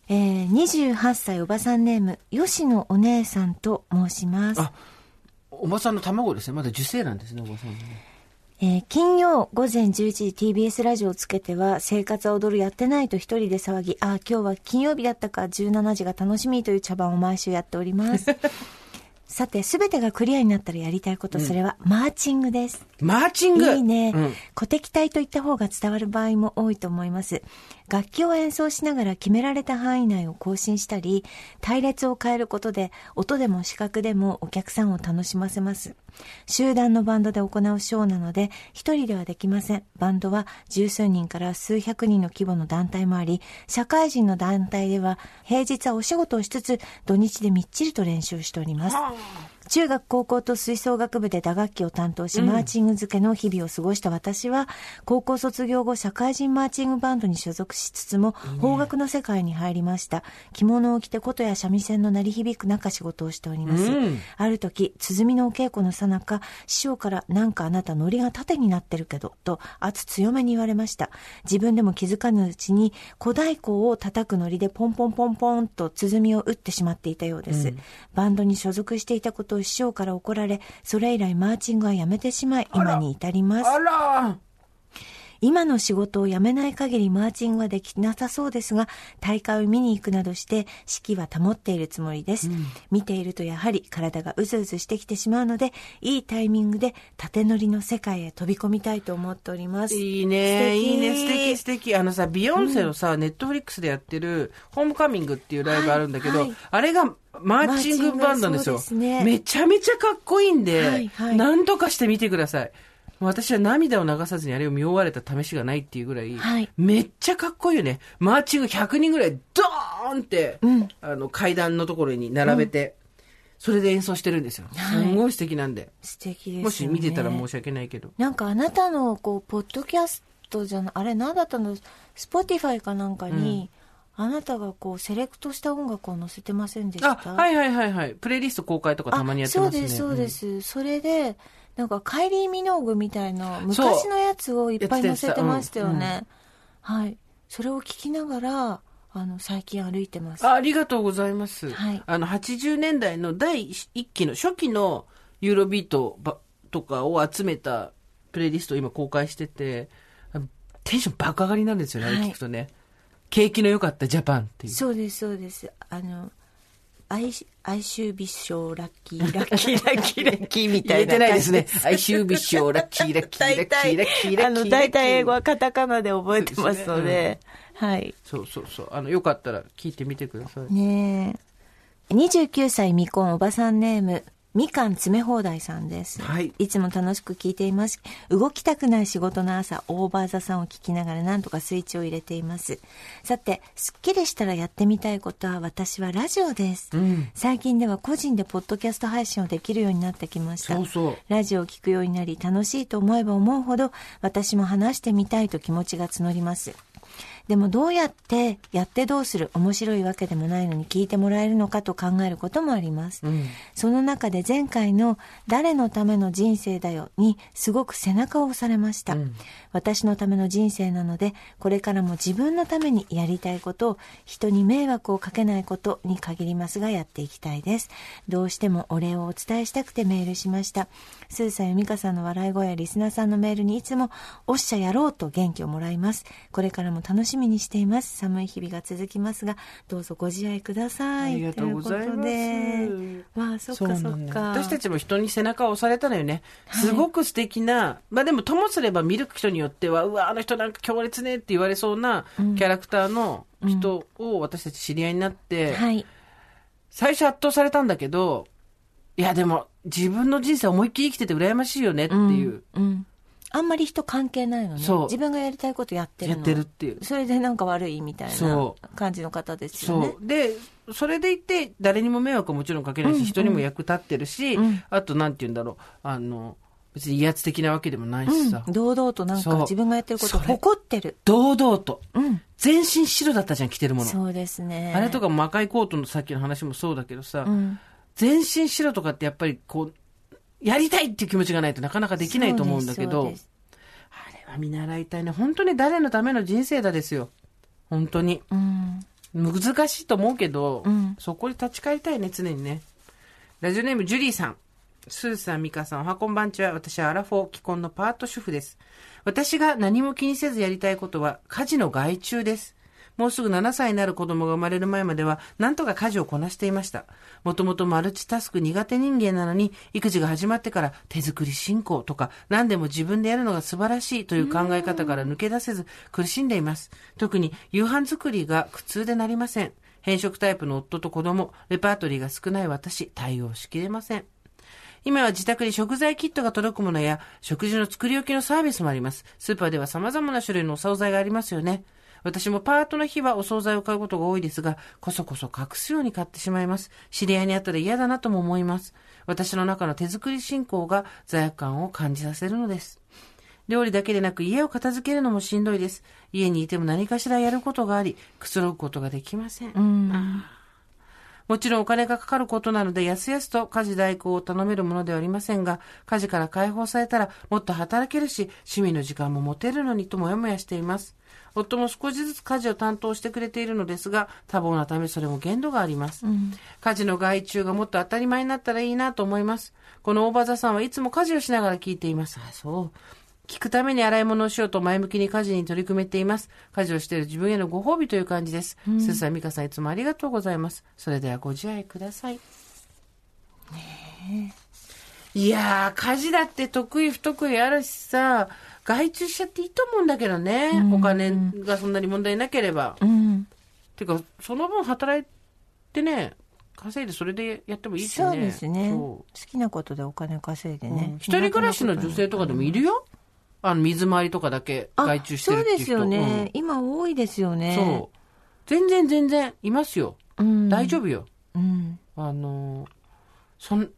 えー、28歳おばさんネーム、吉野お姉さんと申します。あおばさんの卵ですね。まだ受精卵ですね、おばさんのね。えー金曜午前11時 TBS ラジオをつけては生活は踊るやってないと一人で騒ぎ、ああ、今日は金曜日だったか17時が楽しみという茶番を毎週やっております。さて、すべてがクリアになったらやりたいこと、それはマーチングです。マーチングいいね、うん鼓笛隊といった方が伝わる場合も多いと思います。楽器を演奏しながら決められた範囲内を更新したり、隊列を変えることで、音でも視覚でもお客さんを楽しませます。集団のバンドで行うショーなので、一人ではできません。バンドは十数人から数百人の規模の団体もあり、社会人の団体では、平日はお仕事をしつつ、土日でみっちりと練習しております。中学高校と吹奏楽部で打楽器を担当し、マーチング漬けの日々を過ごした私は、高校卒業後、社会人マーチングバンドに所属しつつも、邦楽の世界に入りました。着物を着て琴や三味線の鳴り響く中仕事をしております。うんある時、鼓のお稽古のさなか、師匠から、なんかあなたノリが縦になってるけど、と圧強めに言われました。自分でも気づかぬうちに、小太鼓を叩くノリでポンポンポンポンと鼓を打ってしまっていたようです。バンドに所属していたことを師匠から怒られ、それ以来マーチングはやめてしまい、今に至ります。あら今の仕事を辞めない限りマーチングはできなさそうですが、大会を見に行くなどして、士気は保っているつもりです。見ているとやはり体がうずうずしてきてしまうので、いいタイミングで縦乗りの世界へ飛び込みたいと思っております。いいね、素敵いいね、素敵素敵。あのさ、ビヨンセのさ、ネットフリックスでやってる、ホームカミングっていうライブあるんだけど、はいはいあれがマーチングバンドなんですよ。すねめちゃめちゃかっこいいんで、はいはい何とかして見てください。私は涙を流さずにあれを見終われた試しがないっていうぐらい、はいめっちゃかっこいいよね。マーチング100人ぐらいドーンって、うんあの階段のところに並べて、それで演奏してるんですよ。はいすんごい素敵なんで。素敵ですよね。もし見てたら申し訳ないけど。なんかあなたのこうポッドキャストじゃなあれ何だったの？スポティファイかなんかに、あなたがこうセレクトした音楽を載せてませんでした？あ、はいはいはいはい。プレイリスト公開とかたまにやってますね。あそうですそうです、それでなんかカイリー・ミノーグみたいな昔のやつをいっぱい載せてましたよやね、はいそれを聞きながらあの最近歩いてますあありがとうございます。はいあの、80年代の第一期の初期のユーロビートばとかを集めたプレイリストを今公開してて、テンション爆上がりなんですよね、あれはい聞くとね。景気の良かったジャパンっていう。そうです、そうです。あの、哀哀愁美少 ラッキー、ラッキー、ラッキー、ラッキーみたいな言えてないですね。哀愁美少、ラッキー、ラッキー、ラッキー、ラッキー、ラッキー。あの、大体英語はカタカナで覚えてますので、はい。そうそうそう。あの、よかったら聞いてみてください。ねえ。29歳未婚おばさんネーム、みかん詰め放題さんです。はいいつも楽しく聞いています。動きたくない仕事の朝、オーバーザさんを聞きながらなんとかスイッチを入れています。さて、すっきりしたらやってみたいことは私はラジオです。うん。最近では個人でポッドキャスト配信をできるようになってきました。そうそう。ラジオを聞くようになり楽しいと思えば思うほど私も話してみたいと気持ちが募ります。でもどうやってやってどうする面白いわけでもないのに聞いてもらえるのかと考えることもあります。うん。その中で前回の誰のための人生だよにすごく背中を押されました。うん私のための人生なので、これからも自分のためにやりたいことを人に迷惑をかけないことに限りますがやっていきたいです。どうしてもお礼をお伝えしたくてメールしました。スーさんやミカさんの笑い声やリスナーさんのメールにいつもおっしゃやろうと元気をもらいます。これからも楽しみにしています。寒い日々が続きますが、どうぞご自愛ください。ありがとうございますということで。わあ、そっかそっか。私たちも人に背中を押されたのよね。すごく素敵な、まあでもともすれば見る人によっては、うわ、あの人なんか強烈ねって言われそうなキャラクターの人を私たち知り合いになって、はい。最初圧倒されたんだけど、いやでも自分の人生思いっきり生きてて羨ましいよねっていう、うん。あんまり人関係ないのね。そう自分がやりたいことやってるの。やってるっていう。それでなんか悪いみたいなそ感じの方ですよねそ。う。で、それでいて、誰にも迷惑はもちろんかけないし、人にも役立ってるし、うんあと、なんて言うんだろう、あの、別に威圧的なわけでもないしさ、うん、堂々となんか自分がやってること誇ってる。堂々と、うん。全身白だったじゃん、着てるもの。そうですね。あれとかも赤いコートのさっきの話もそうだけどさ、うん。全身白とかってやっぱりこう、やりたいっていう気持ちがないとなかなかできないと思うんだけどあれは見習いたいね。本当に誰のための人生だですよ。本当に。うん。難しいと思うけど、うんそこに立ち返りたいね、常にね。ラジオネーム、ジュリーさん。スーさん、ミカさん、おはこんばんちは。私はアラフォー既婚のパート主婦です。私が何も気にせずやりたいことは、家事の外注です。もうすぐ7歳になる子供が生まれる前までは、なんとか家事をこなしていました。もともとマルチタスク苦手人間なのに、育児が始まってから手作り進行とか、何でも自分でやるのが素晴らしいという考え方から抜け出せず苦しんでいます。特に夕飯作りが苦痛でなりません。変色タイプの夫と子供、レパートリーが少ない私、対応しきれません。今は自宅に食材キットが届くものや、食事の作り置きのサービスもあります。スーパーでは様々な種類のお惣菜がありますよね。私もパートの日はお惣菜を買うことが多いですが、こそこそ隠すように買ってしまいます。知り合いに会ったら嫌だなとも思います。私の中の手作り進行が罪悪感を感じさせるのです。料理だけでなく家を片付けるのもしんどいです。家にいても何かしらやることがあり、くつろぐことができません。うん。もちろんお金がかかることなので、やすやすと家事代行を頼めるものではありませんが、家事から解放されたらもっと働けるし、趣味の時間も持てるのにともやもやしています。夫も少しずつ家事を担当してくれているのですが、多忙なためそれも限度があります。家事の外注がもっと当たり前になったらいいなと思います。この大場座さんはいつも家事をしながら聞いています。あ、そう。聞くために洗い物をしようと前向きに家事に取り組めています。家事をしている自分へのご褒美という感じです。すずさん、みかさん、いつもありがとうございます。それではご自愛ください。いやー、家事だって得意不得意あるしさ、外注しちゃっていいと思うんだけどね。お金がそんなに問題なければ。うん。てか、その分働いてね、稼いでそれでやってもいいしね。そうですね。好きなことでお金稼いでね。うん一人暮らしの女性とかでもいるよ？あの、水回りとかだけあ外注してるっていう人。そうですよね。今多いですようんね。そう。全然全然いますよ。うん。大丈夫よ。うん。あのーそん、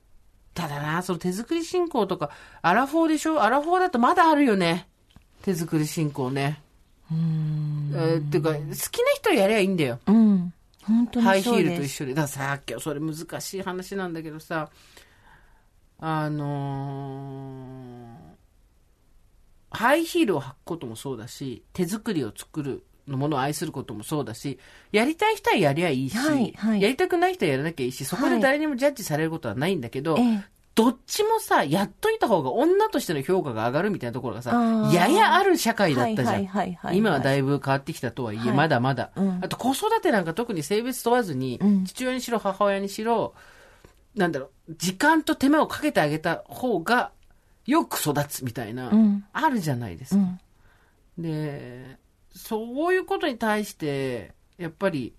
ただな、その手作り進行とか、アラフォーでしょ？アラフォーだとまだあるよね。手作り進行ね。うん。えーっていうか、好きな人やりゃいいんだよ。うん。本当にハイヒそうです。ールと一緒で。だからさっきはそれ難しい話なんだけどさ、あのーハイヒールを履くこともそうだし、手作りを作るのものを愛することもそうだし、やりたい人はやりゃいいし、はいはい。やりたくない人はやらなきゃいいし、そこで誰にもジャッジされることはないんだけど、ええ。どっちもさ、やっといた方が女としての評価が上がるみたいなところがさややある社会だったじゃはいはいはいはいん。今はだいぶ変わってきたとはいえ、はい。まだまだ。うん。あと子育てなんか特に性別問わずにうん、父親にしろ母親にしろ、なんだろう、時間と手間をかけてあげた方が、よく育つみたいな、うん。あるじゃないですか。うん。で、そういうことに対して、やっぱり、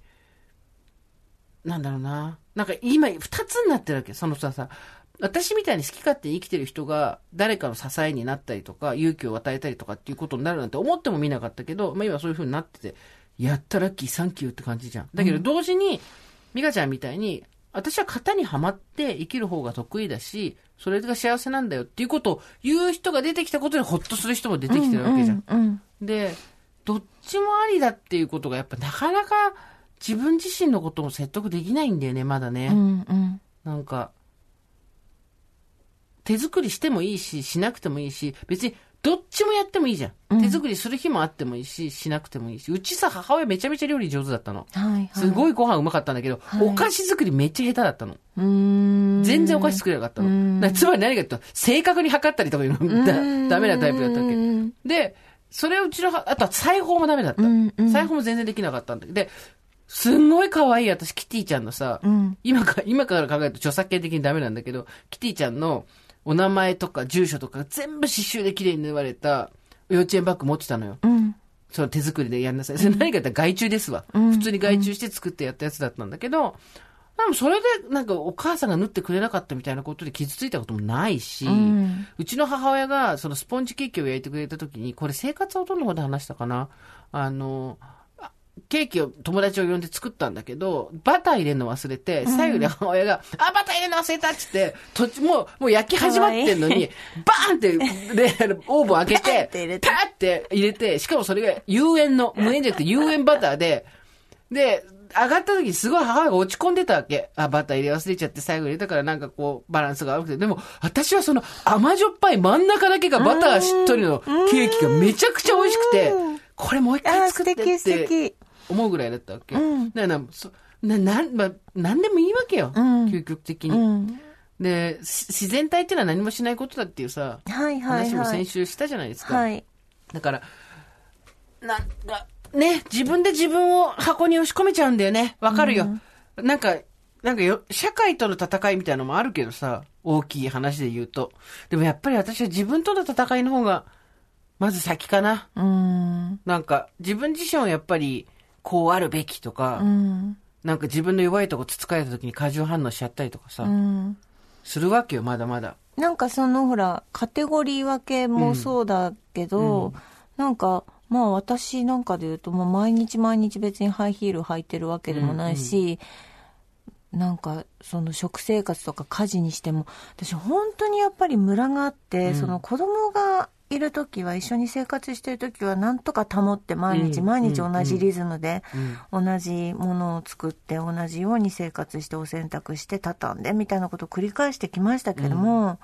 なんだろうな。なんか今、二つになってるわけ。そのさ、さ、私みたいに好き勝手に生きてる人が誰かの支えになったりとか、勇気を与えたりとかっていうことになるなんて思ってもみなかったけど、まあ今そういう風になってて、やったラッキーサンキューって感じじゃん。だけど同時に、美香ちゃんみたいに、私は型にはまって生きる方が得意だし、それが幸せなんだよっていうことを言う人が出てきたことでほっとする人も出てきてるわけじゃん。うんうんで、どっちもありだっていうことがやっぱなかなか自分自身のことも説得できないんだよね、まだね。うんうんなんか、手作りしてもいいし、しなくてもいいし、別にどっちもやってもいいじゃん。手作りする日もあってもいいし、しなくてもいいし。うちさ、母親めちゃめちゃ料理上手だったの。はいはい。すごいご飯うまかったんだけど、はいお菓子作りめっちゃ下手だったの。うーん。全然お菓子作れなかったの。つまり何かというと、正確に測ったりとかいうのだダメなタイプだったわけ。うんで、それをうちのは、あとは裁縫もダメだった。うんうん裁縫も全然できなかったんだけど、で、すんごい可愛い私、キティちゃんのさ、うん今か、今から考えると著作権的にダメなんだけど、キティちゃんのお名前とか住所とか全部刺繍で綺麗に縫われた幼稚園バッグ持ってたのよ。うん。その手作りでやんなさい。それ何かって外注ですわ。うん普通に外注して作ってやったやつだったんだけど、でもそれでなんかお母さんが縫ってくれなかったみたいなことで傷ついたこともないし、ううんちの母親がそのスポンジケーキを焼いてくれた時に、これ生活をどの方で話したかな。あの、あケーキを友達を呼んで作ったんだけど、バター入れるの忘れて、最後に母親が、あ、バター入れるの忘れたっつって、もう、もう焼き始まってんのに、バーンって、で、オーブン開けて。パーって入れて、しかもそれが有塩の、無塩じゃなくて有塩バターで、で、上がった時すごい母親が落ち込んでたわけ。あ、バター入れ忘れちゃって最後入れたからなんかこうバランスが悪くて。でも私はその甘じょっぱい真ん中だけがバターしっとりのケーキがめちゃくちゃ美味しくて、これもう一回作ってって敵。思うぐらいだったわけ。うんだからそな、なん、まあ、なんでもいいわけよ。うん究極的に。うん。で、し自然体っていうのは何もしないことだっていうさ、はいはい話もはい。先週したじゃないですか。はい。だから、なんか、ね、自分で自分を箱に押し込めちゃうんだよね。わかるよ。なんか、なんかよ、社会との戦いみたいなのもあるけどさ、大きい話で言うと。でもやっぱり私は自分との戦いの方が、まず先かな。うん。なんか、自分自身はやっぱり、こうあるべきとか、うん。なんか自分の弱いとこつつかれた時に過剰反応しちゃったりとかさ、うん。するわけよ、まだまだ。なんかそのほら、カテゴリー分けもそうだけど、なんか、まあ私なんかで言うと、もう毎日毎日別にハイヒール履いてるわけでもないし、なんかその食生活とか家事にしても、私本当にやっぱりムラがあって、その子供がいる時は一緒に生活してる時はなんとか保って毎日うん。毎日同じリズムでうん同じものを作って同じように生活してお洗濯して畳んでみたいなことを繰り返してきましたけれども、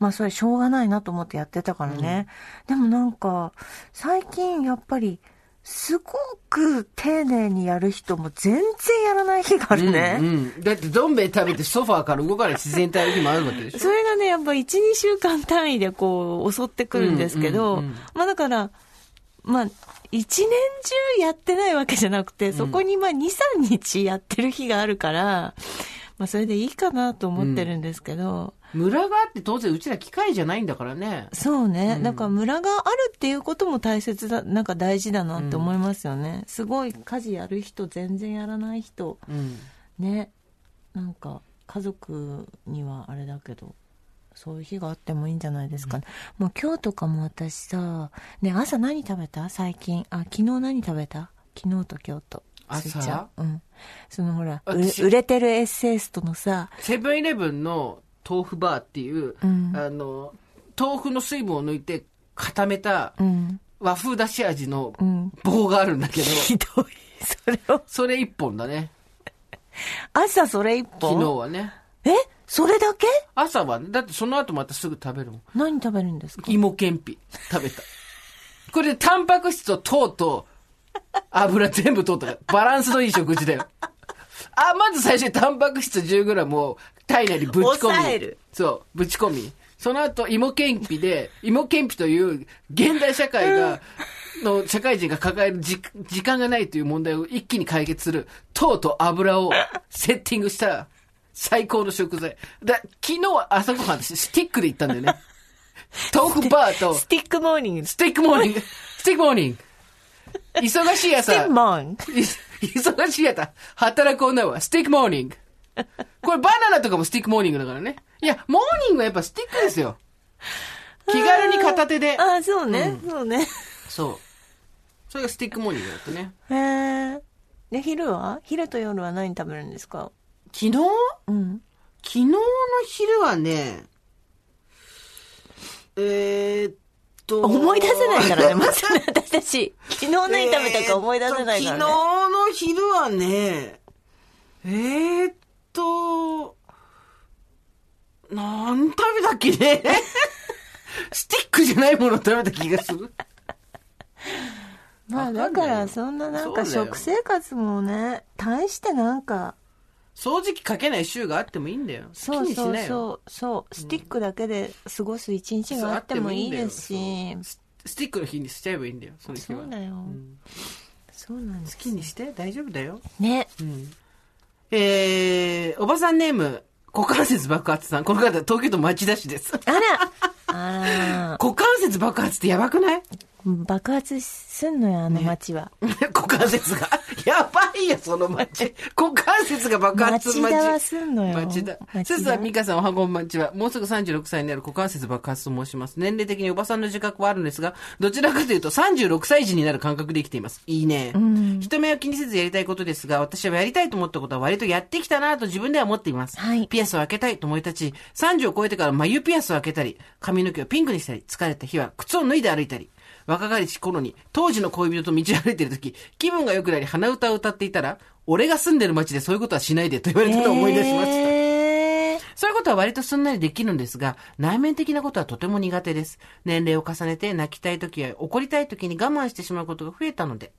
まあそれしょうがないなと思ってやってたからね。でもなんか最近やっぱりすごく丁寧にやる人も全然やらない日があるね。うんうん。だってどん兵衛食べてソファーから動かない自然体の日もあるわけでしょ。それがね、やっぱ1、2週間単位でこう襲ってくるんですけど、うんうんうん。まあだから、まあ、一年中やってないわけじゃなくて、そこにまあ2、3日やってる日があるから、まあそれでいいかなと思ってるんですけど、ムラがあって当然うちら機械じゃないんだからね。そうね。だからムラがあるっていうことも大切だ、なんか大事だなって思いますよね。すごい家事やる人、全然やらない人、うん。ね。なんか家族にはあれだけど、そういう日があってもいいんじゃないですかね。もう今日とかも私さ、ね、朝何食べた？最近。あ、昨日何食べた？昨日と今日と。朝？うん。そのほら、売私れてるエッセイストのさ、セブンイレブンの豆腐バーっていう、うんあの、豆腐の水分を抜いて固めたうん。和風だし味のうん。棒があるんだけど、ひどい。それを、それ一本だね。朝それ一本？昨日はね。え？それだけ？朝はね、だってその後またすぐ食べるもん。何食べるんですか？芋けんぴ食べた。これでタンパク質と糖と 油全部取ったからバランスのいい食事だよ。あ、まず最初にタンパク質 10g を体内にぶち込み。抑えるそう、ぶち込み。その後、芋けんぴで、芋けんぴという現代社会が、の社会人が抱えるじ時間がないという問題を一気に解決する糖と油をセッティングした最高の食材。だ昨日は朝ごはん。スティックで行ったんだよね。豆腐バーとスティックモーニング。スティックモーニング。スティックモーニング。忙しい朝。スティックモーニング。い忙しいやった。働く女はスティックモーニング。これバナナとかもスティックモーニングだからね。いや、モーニングはやっぱスティックですよ。気軽に片手で。ああ、そうね、そうね。そう。それがスティックモーニングだったね。へえ。で、昼は？昼と夜は何食べるんですか？昨日？うん。昨日の昼はね、えーっと。思い出せないからね、まずね、私たち。昨日何食べたか思い出せないからね。昨日の昼はね、えーっと、なん食べたっけね？スティックじゃないもの食べた気がする。まあだからそんななんか食生活もね、大してなんか、掃除機かけない週があってもいいんだよ。好そうそう。そう、そう、スティックだけで過ごす一日があってもいいですし、ススティックの日にしちゃえばいいんだよ、その日は。そうだよ。んそうなんです好きにして、大丈夫だよ。ね。うん。えー、おばさんネーム、股関節爆発さん。この方、東京都町田市です。あら あら股関節爆発ってやばくない？爆発すんのよ、あの街は。股関節が。やばいよ、その町。股関節が爆発する町。町田はすんのよ町田。町田すずさん、美香さん、おはこんばんちは。もうすぐ36歳になる股関節爆発と申します。年齢的におばさんの自覚はあるんですが、どちらかというと36歳児になる感覚で生きています。いいね。人目を気にせずやりたいことですが、私はやりたいと思ったことは割とやってきたなと自分では思っています。はいピアスを開けたいと思い立ち、30を超えてから眉ピアスを開けたり、髪の毛をピンクにしたり、疲れた日は靴を脱いで歩いたり、若かりし頃に当時の恋人と道を歩いている時、気分が良くなり鼻歌を歌っていたら、俺が住んでる街でそういうことはしないでと言われたのを思い出しました。えーそういうことは割とすんなりできるんですが、内面的なことはとても苦手です。年齢を重ねて泣きたい時や怒りたい時に我慢してしまうことが増えたので。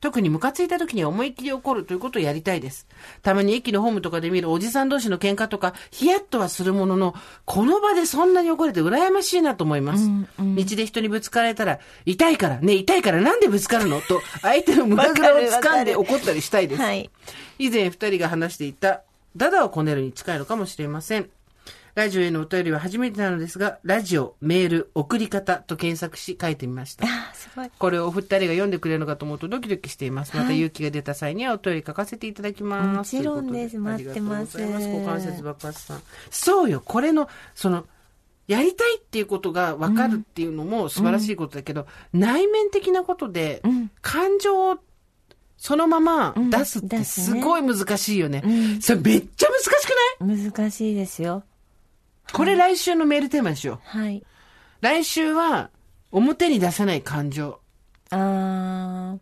特にムカついた時には思いっきり怒るということをやりたいです。たまに駅のホームとかで見るおじさん同士の喧嘩とか、ヒヤッとはするものの、この場でそんなに怒れて羨ましいなと思います。道で人にぶつかられたら、痛いから、ね、痛いからなんでぶつかるの？と、相手の胸ぐらを掴んで怒ったりしたいです。はい。以前二人が話していた、ダダをこねるに近いのかもしれません。ラジオへのお便りは初めてなのですが、ラジオ、メール、送り方と検索し書いてみました。あー、すごい。これをお二人が読んでくれるのかと思うとドキドキしています。また勇気が出た際にはお便り書かせていただきます。もちろんです待ってますありがとうございます。股関節爆発さん。そうよ、これの、その、やりたいっていうことが分かるっていうのも素晴らしいことだけど、内面的なことで、ん感情をそのままん出すって出すごい難しいよね。うんそれめっちゃ難しくない？難しいですよ。これ来週のメールテーマにしよう。はい。来週は、表に出せない感情。あー、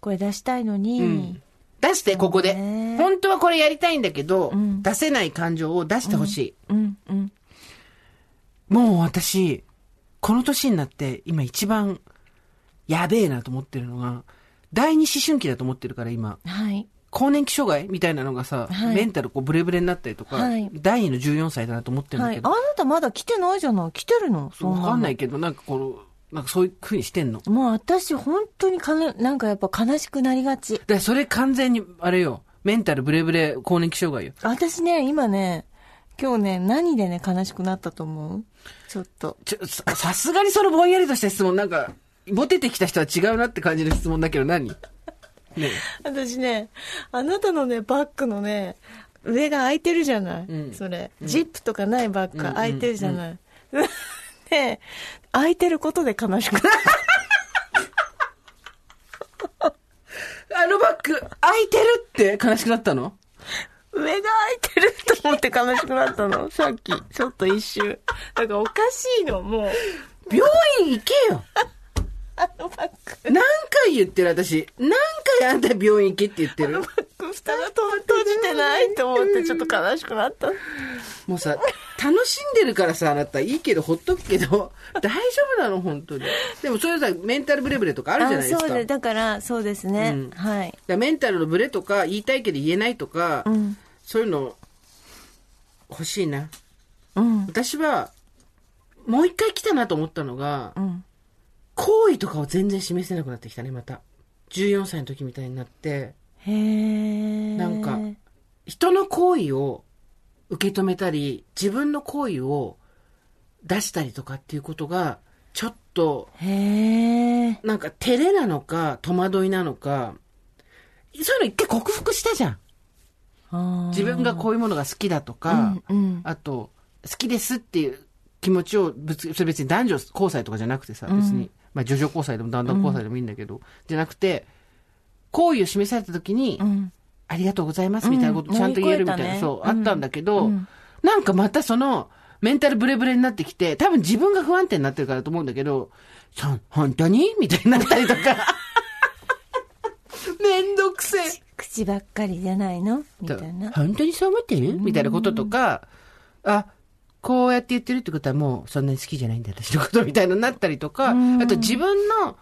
これ出したいのに、うん出して、ここで。ね本当はこれやりたいんだけど、ん出せない感情を出してほしい。うん、うん。もう私、この年になって、今一番、やべえなと思ってるのが、第二思春期だと思ってるから今、はい。更年期障害みたいなのがさ、はいメンタルこうブレブレになったりとか、はい第二の14歳だなと思ってるんだはい。あけど、なたまだ来てないじゃない？来てるの？そ。わかんないけど、なんかこの、なんかそういう風にしてんの？もう私本当にかな、なんかやっぱ悲しくなりがち。で、それ完全に、あれよ、メンタルブレブレ更年期障害よ。私ね、今ね、今日ね、何でね、悲しくなったと思う？ちょっと。ちょ、ささすがにそのぼんやりとした質問、なんか、モテてきた人は違うなって感じの質問だけど何？ね私ね、あなたのね、バッグのね、上が開いてるじゃない、うんそれ。ジップとかないバッグが開いてるじゃない、で、開いてることで悲しくなる。あのバッグ、開いてるって悲しくなったの？上が開いてると思って悲しくなったの。さっき、ちょっと一瞬。だからおかしいの、もう。病院行けよあのバッグ。何回言ってる私。何回あんた病院行けって言ってる?蓋が閉じてないと思ってちょっと悲しくなった。もうさ、楽しんでるからさ、あなた、いいけど、ほっとくけど、大丈夫なの、本当に。でも、それさ、メンタルブレブレとかあるじゃないですか。そうで、だから、そうですね。うんはい。メンタルのブレとか、言いたいけど言えないとか、うん。そういうの、欲しいな。うん。私は、もう一回来たなと思ったのが、うん。好意とかを全然示せなくなってきたね、また。14歳の時みたいになって、へえ。なんか人の好意を受け止めたり、自分の好意を出したりとかっていうことが、ちょっと、へえ。なんか照れなのか、戸惑いなのか、そういうの一回克服したじゃん。あ自分がこういうものが好きだとか、うんうんあと、好きですっていう気持ちをぶつ、それ別に男女交際とかじゃなくてさ、別に、まあ徐々交際でもだんだん交際でもいいんだけど、じゃなくて、好意を示された時に、うん。ありがとうございますみたいなことうん。ちゃんと言えるみたいな、乗り越えたねそう、うんあったんだけど、うん。なんかまたその、メンタルブレブレになってきて、多分自分が不安定になってるからだと思うんだけど、そ本当に？みたいになったりとか。めんどくせえ。口ばっかりじゃないの？みたいな。本当にそう思ってる？みたいなこととか、あ、こうやって言ってるってことはもうそんなに好きじゃないんだ、私のことみたいになったりとか、うんあと自分の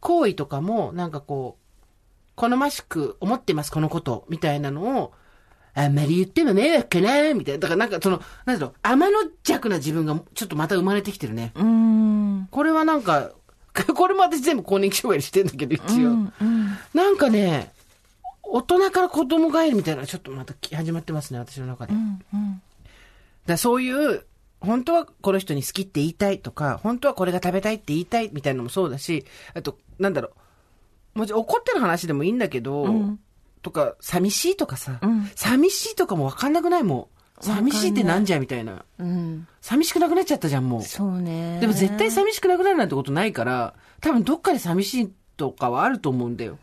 行為とかも、なんかこう、好ましく思ってます、このこと、みたいなのを、あんまり言っても迷惑かな、みたいな。だからなんかその、なんだろう、天の弱な自分がちょっとまた生まれてきてるね。これはなんか、これも私全部更年期障害にしてんだけど、一応。うんうん。なんかね、大人から子供帰りみたいなちょっとまた始まってますね、私の中で。うんうん。らそういう、本当はこの人に好きって言いたいとか、本当はこれが食べたいって言いたいみたいなのもそうだし、あと、なんだろう。もちろん怒ってる話でもいいんだけど、うんとか、寂しいとかさ、うん寂しいとかもわかんなくない？もう。寂しいってなんじゃみたいな。うん。寂しくなくなっちゃったじゃん、もう。そうね。でも絶対寂しくなくなるなんてことないから、多分どっかで寂しいとかはあると思うんだよ。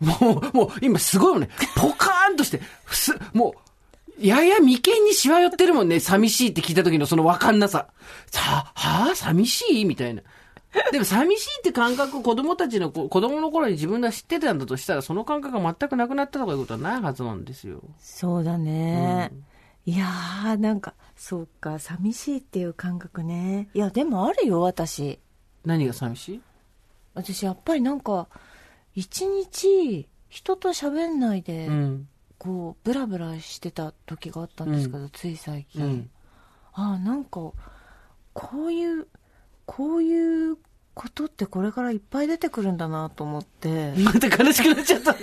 もう、もう今すごいもんね。ポカーンとして、す、もう、やや眉間にしわ寄ってるもんね。寂しいって聞いた時のそのわかんなさ。さ、はあ？寂しい？みたいな。でも寂しいって感覚を子供たちの子、子供の頃に自分が知ってたんだとしたら、その感覚が全くなくなったとかいうことはないはずなんですよ。そうだね。いやー、なんか、そうか、寂しいっていう感覚ね。いや、でもあるよ、私。何が寂しい？私、やっぱりなんか、一日、人と喋んないで、うん。こう、ブラブラしてた時があったんですけど、つい最近。うん。ああ、なんか、こういう、こういうことってこれからいっぱい出てくるんだなと思って。また悲しくなっちゃった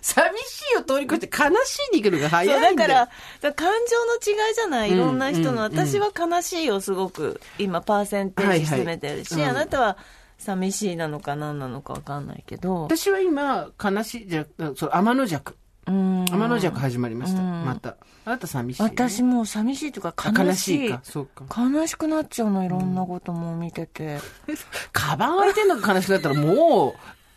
寂しいを通り越して悲しいに行くのが早いんだから、だから感情の違いじゃない、いろんな人の。うんうん私は悲しいをすごく、今、パーセンテージ進めてるし、はいはいうんあなたは寂しいなのか何なのかわかんないけど。私は今、悲しい、じゃ、そう、天の弱。うん天の弱始まりました。うんまた。あなた寂しい、ね。私もう寂しいというかあ悲しい。悲しいか。そうか。悲しくなっちゃうの、いろんなことも見てて。カバン開いてんのが悲しくなったらもう、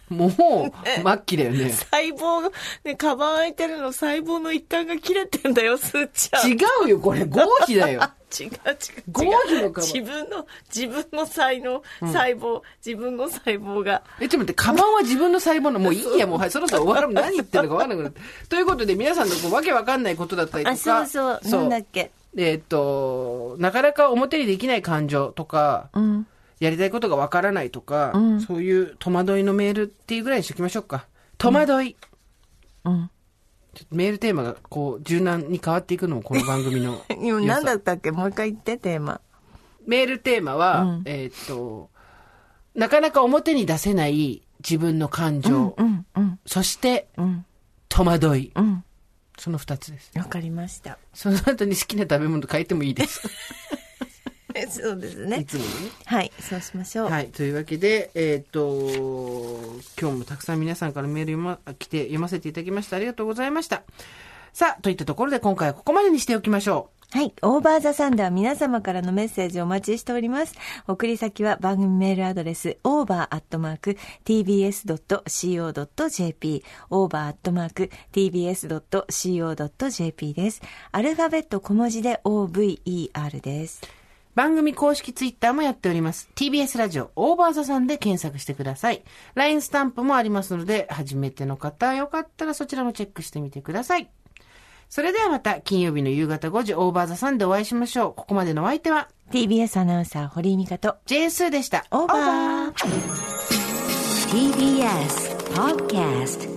もう、末期だよね。細胞が、ね、カバン開いてるの細胞の一端が切れてんだよ、すーちゃん。違うよ、これ、合皮だよ。違う違う違う。合皮のカバン自分の、自分の才能、細胞、自分の細胞が。え、ちょっと待って、カバンは自分の細胞の、もういいや、もう、はい、そろそろ終わる。何言ってるのか分かんなくなって。ということで、皆さんのこうわけわかんないことだったりとか。あ、そうそう、なんだっけ。えーっと、なかなか表にできない感情とか、うん。やりたいことがわからないとか、うんそういう戸惑いのメールっていうぐらいにしときましょうか。戸惑い。うん。ちょっとメールテーマがこう柔軟に変わっていくのもこの番組の今、良さなんだったっけ？もう一回言って、テーマ。メールテーマは、うんえーっと、なかなか表に出せない自分の感情、うん、うん、そしてうん、戸惑い。うん。その二つです。わかりました。その後に好きな食べ物変えてもいいです。そうですいね。つものね。はい、そうしましょう。はい。というわけで、えっ、と、今日もたくさん皆さんからメール読ま、来て読ませていただきましてありがとうございました。さあ、といったところで今回はここまでにしておきましょはい。オーバーザサンダーは皆様からのメッセージをお待ちしております。送り先は番組メールアドレス、over.tbs.co.jp、over.tbs.co.jp です。アルファベット小文字で over です。番組公式ツイッターもやっております。TBS ラジオオーバーザさんで検索してください。LINE スタンプもありますので、初めての方、よかったらそちらもチェックしてみてください。それではまた金曜日の夕方5時オーバーザさんでお会いしましょう。ここまでのお相手は TBS アナウンサー堀井美香と JS でした。オーバー TBS Podcast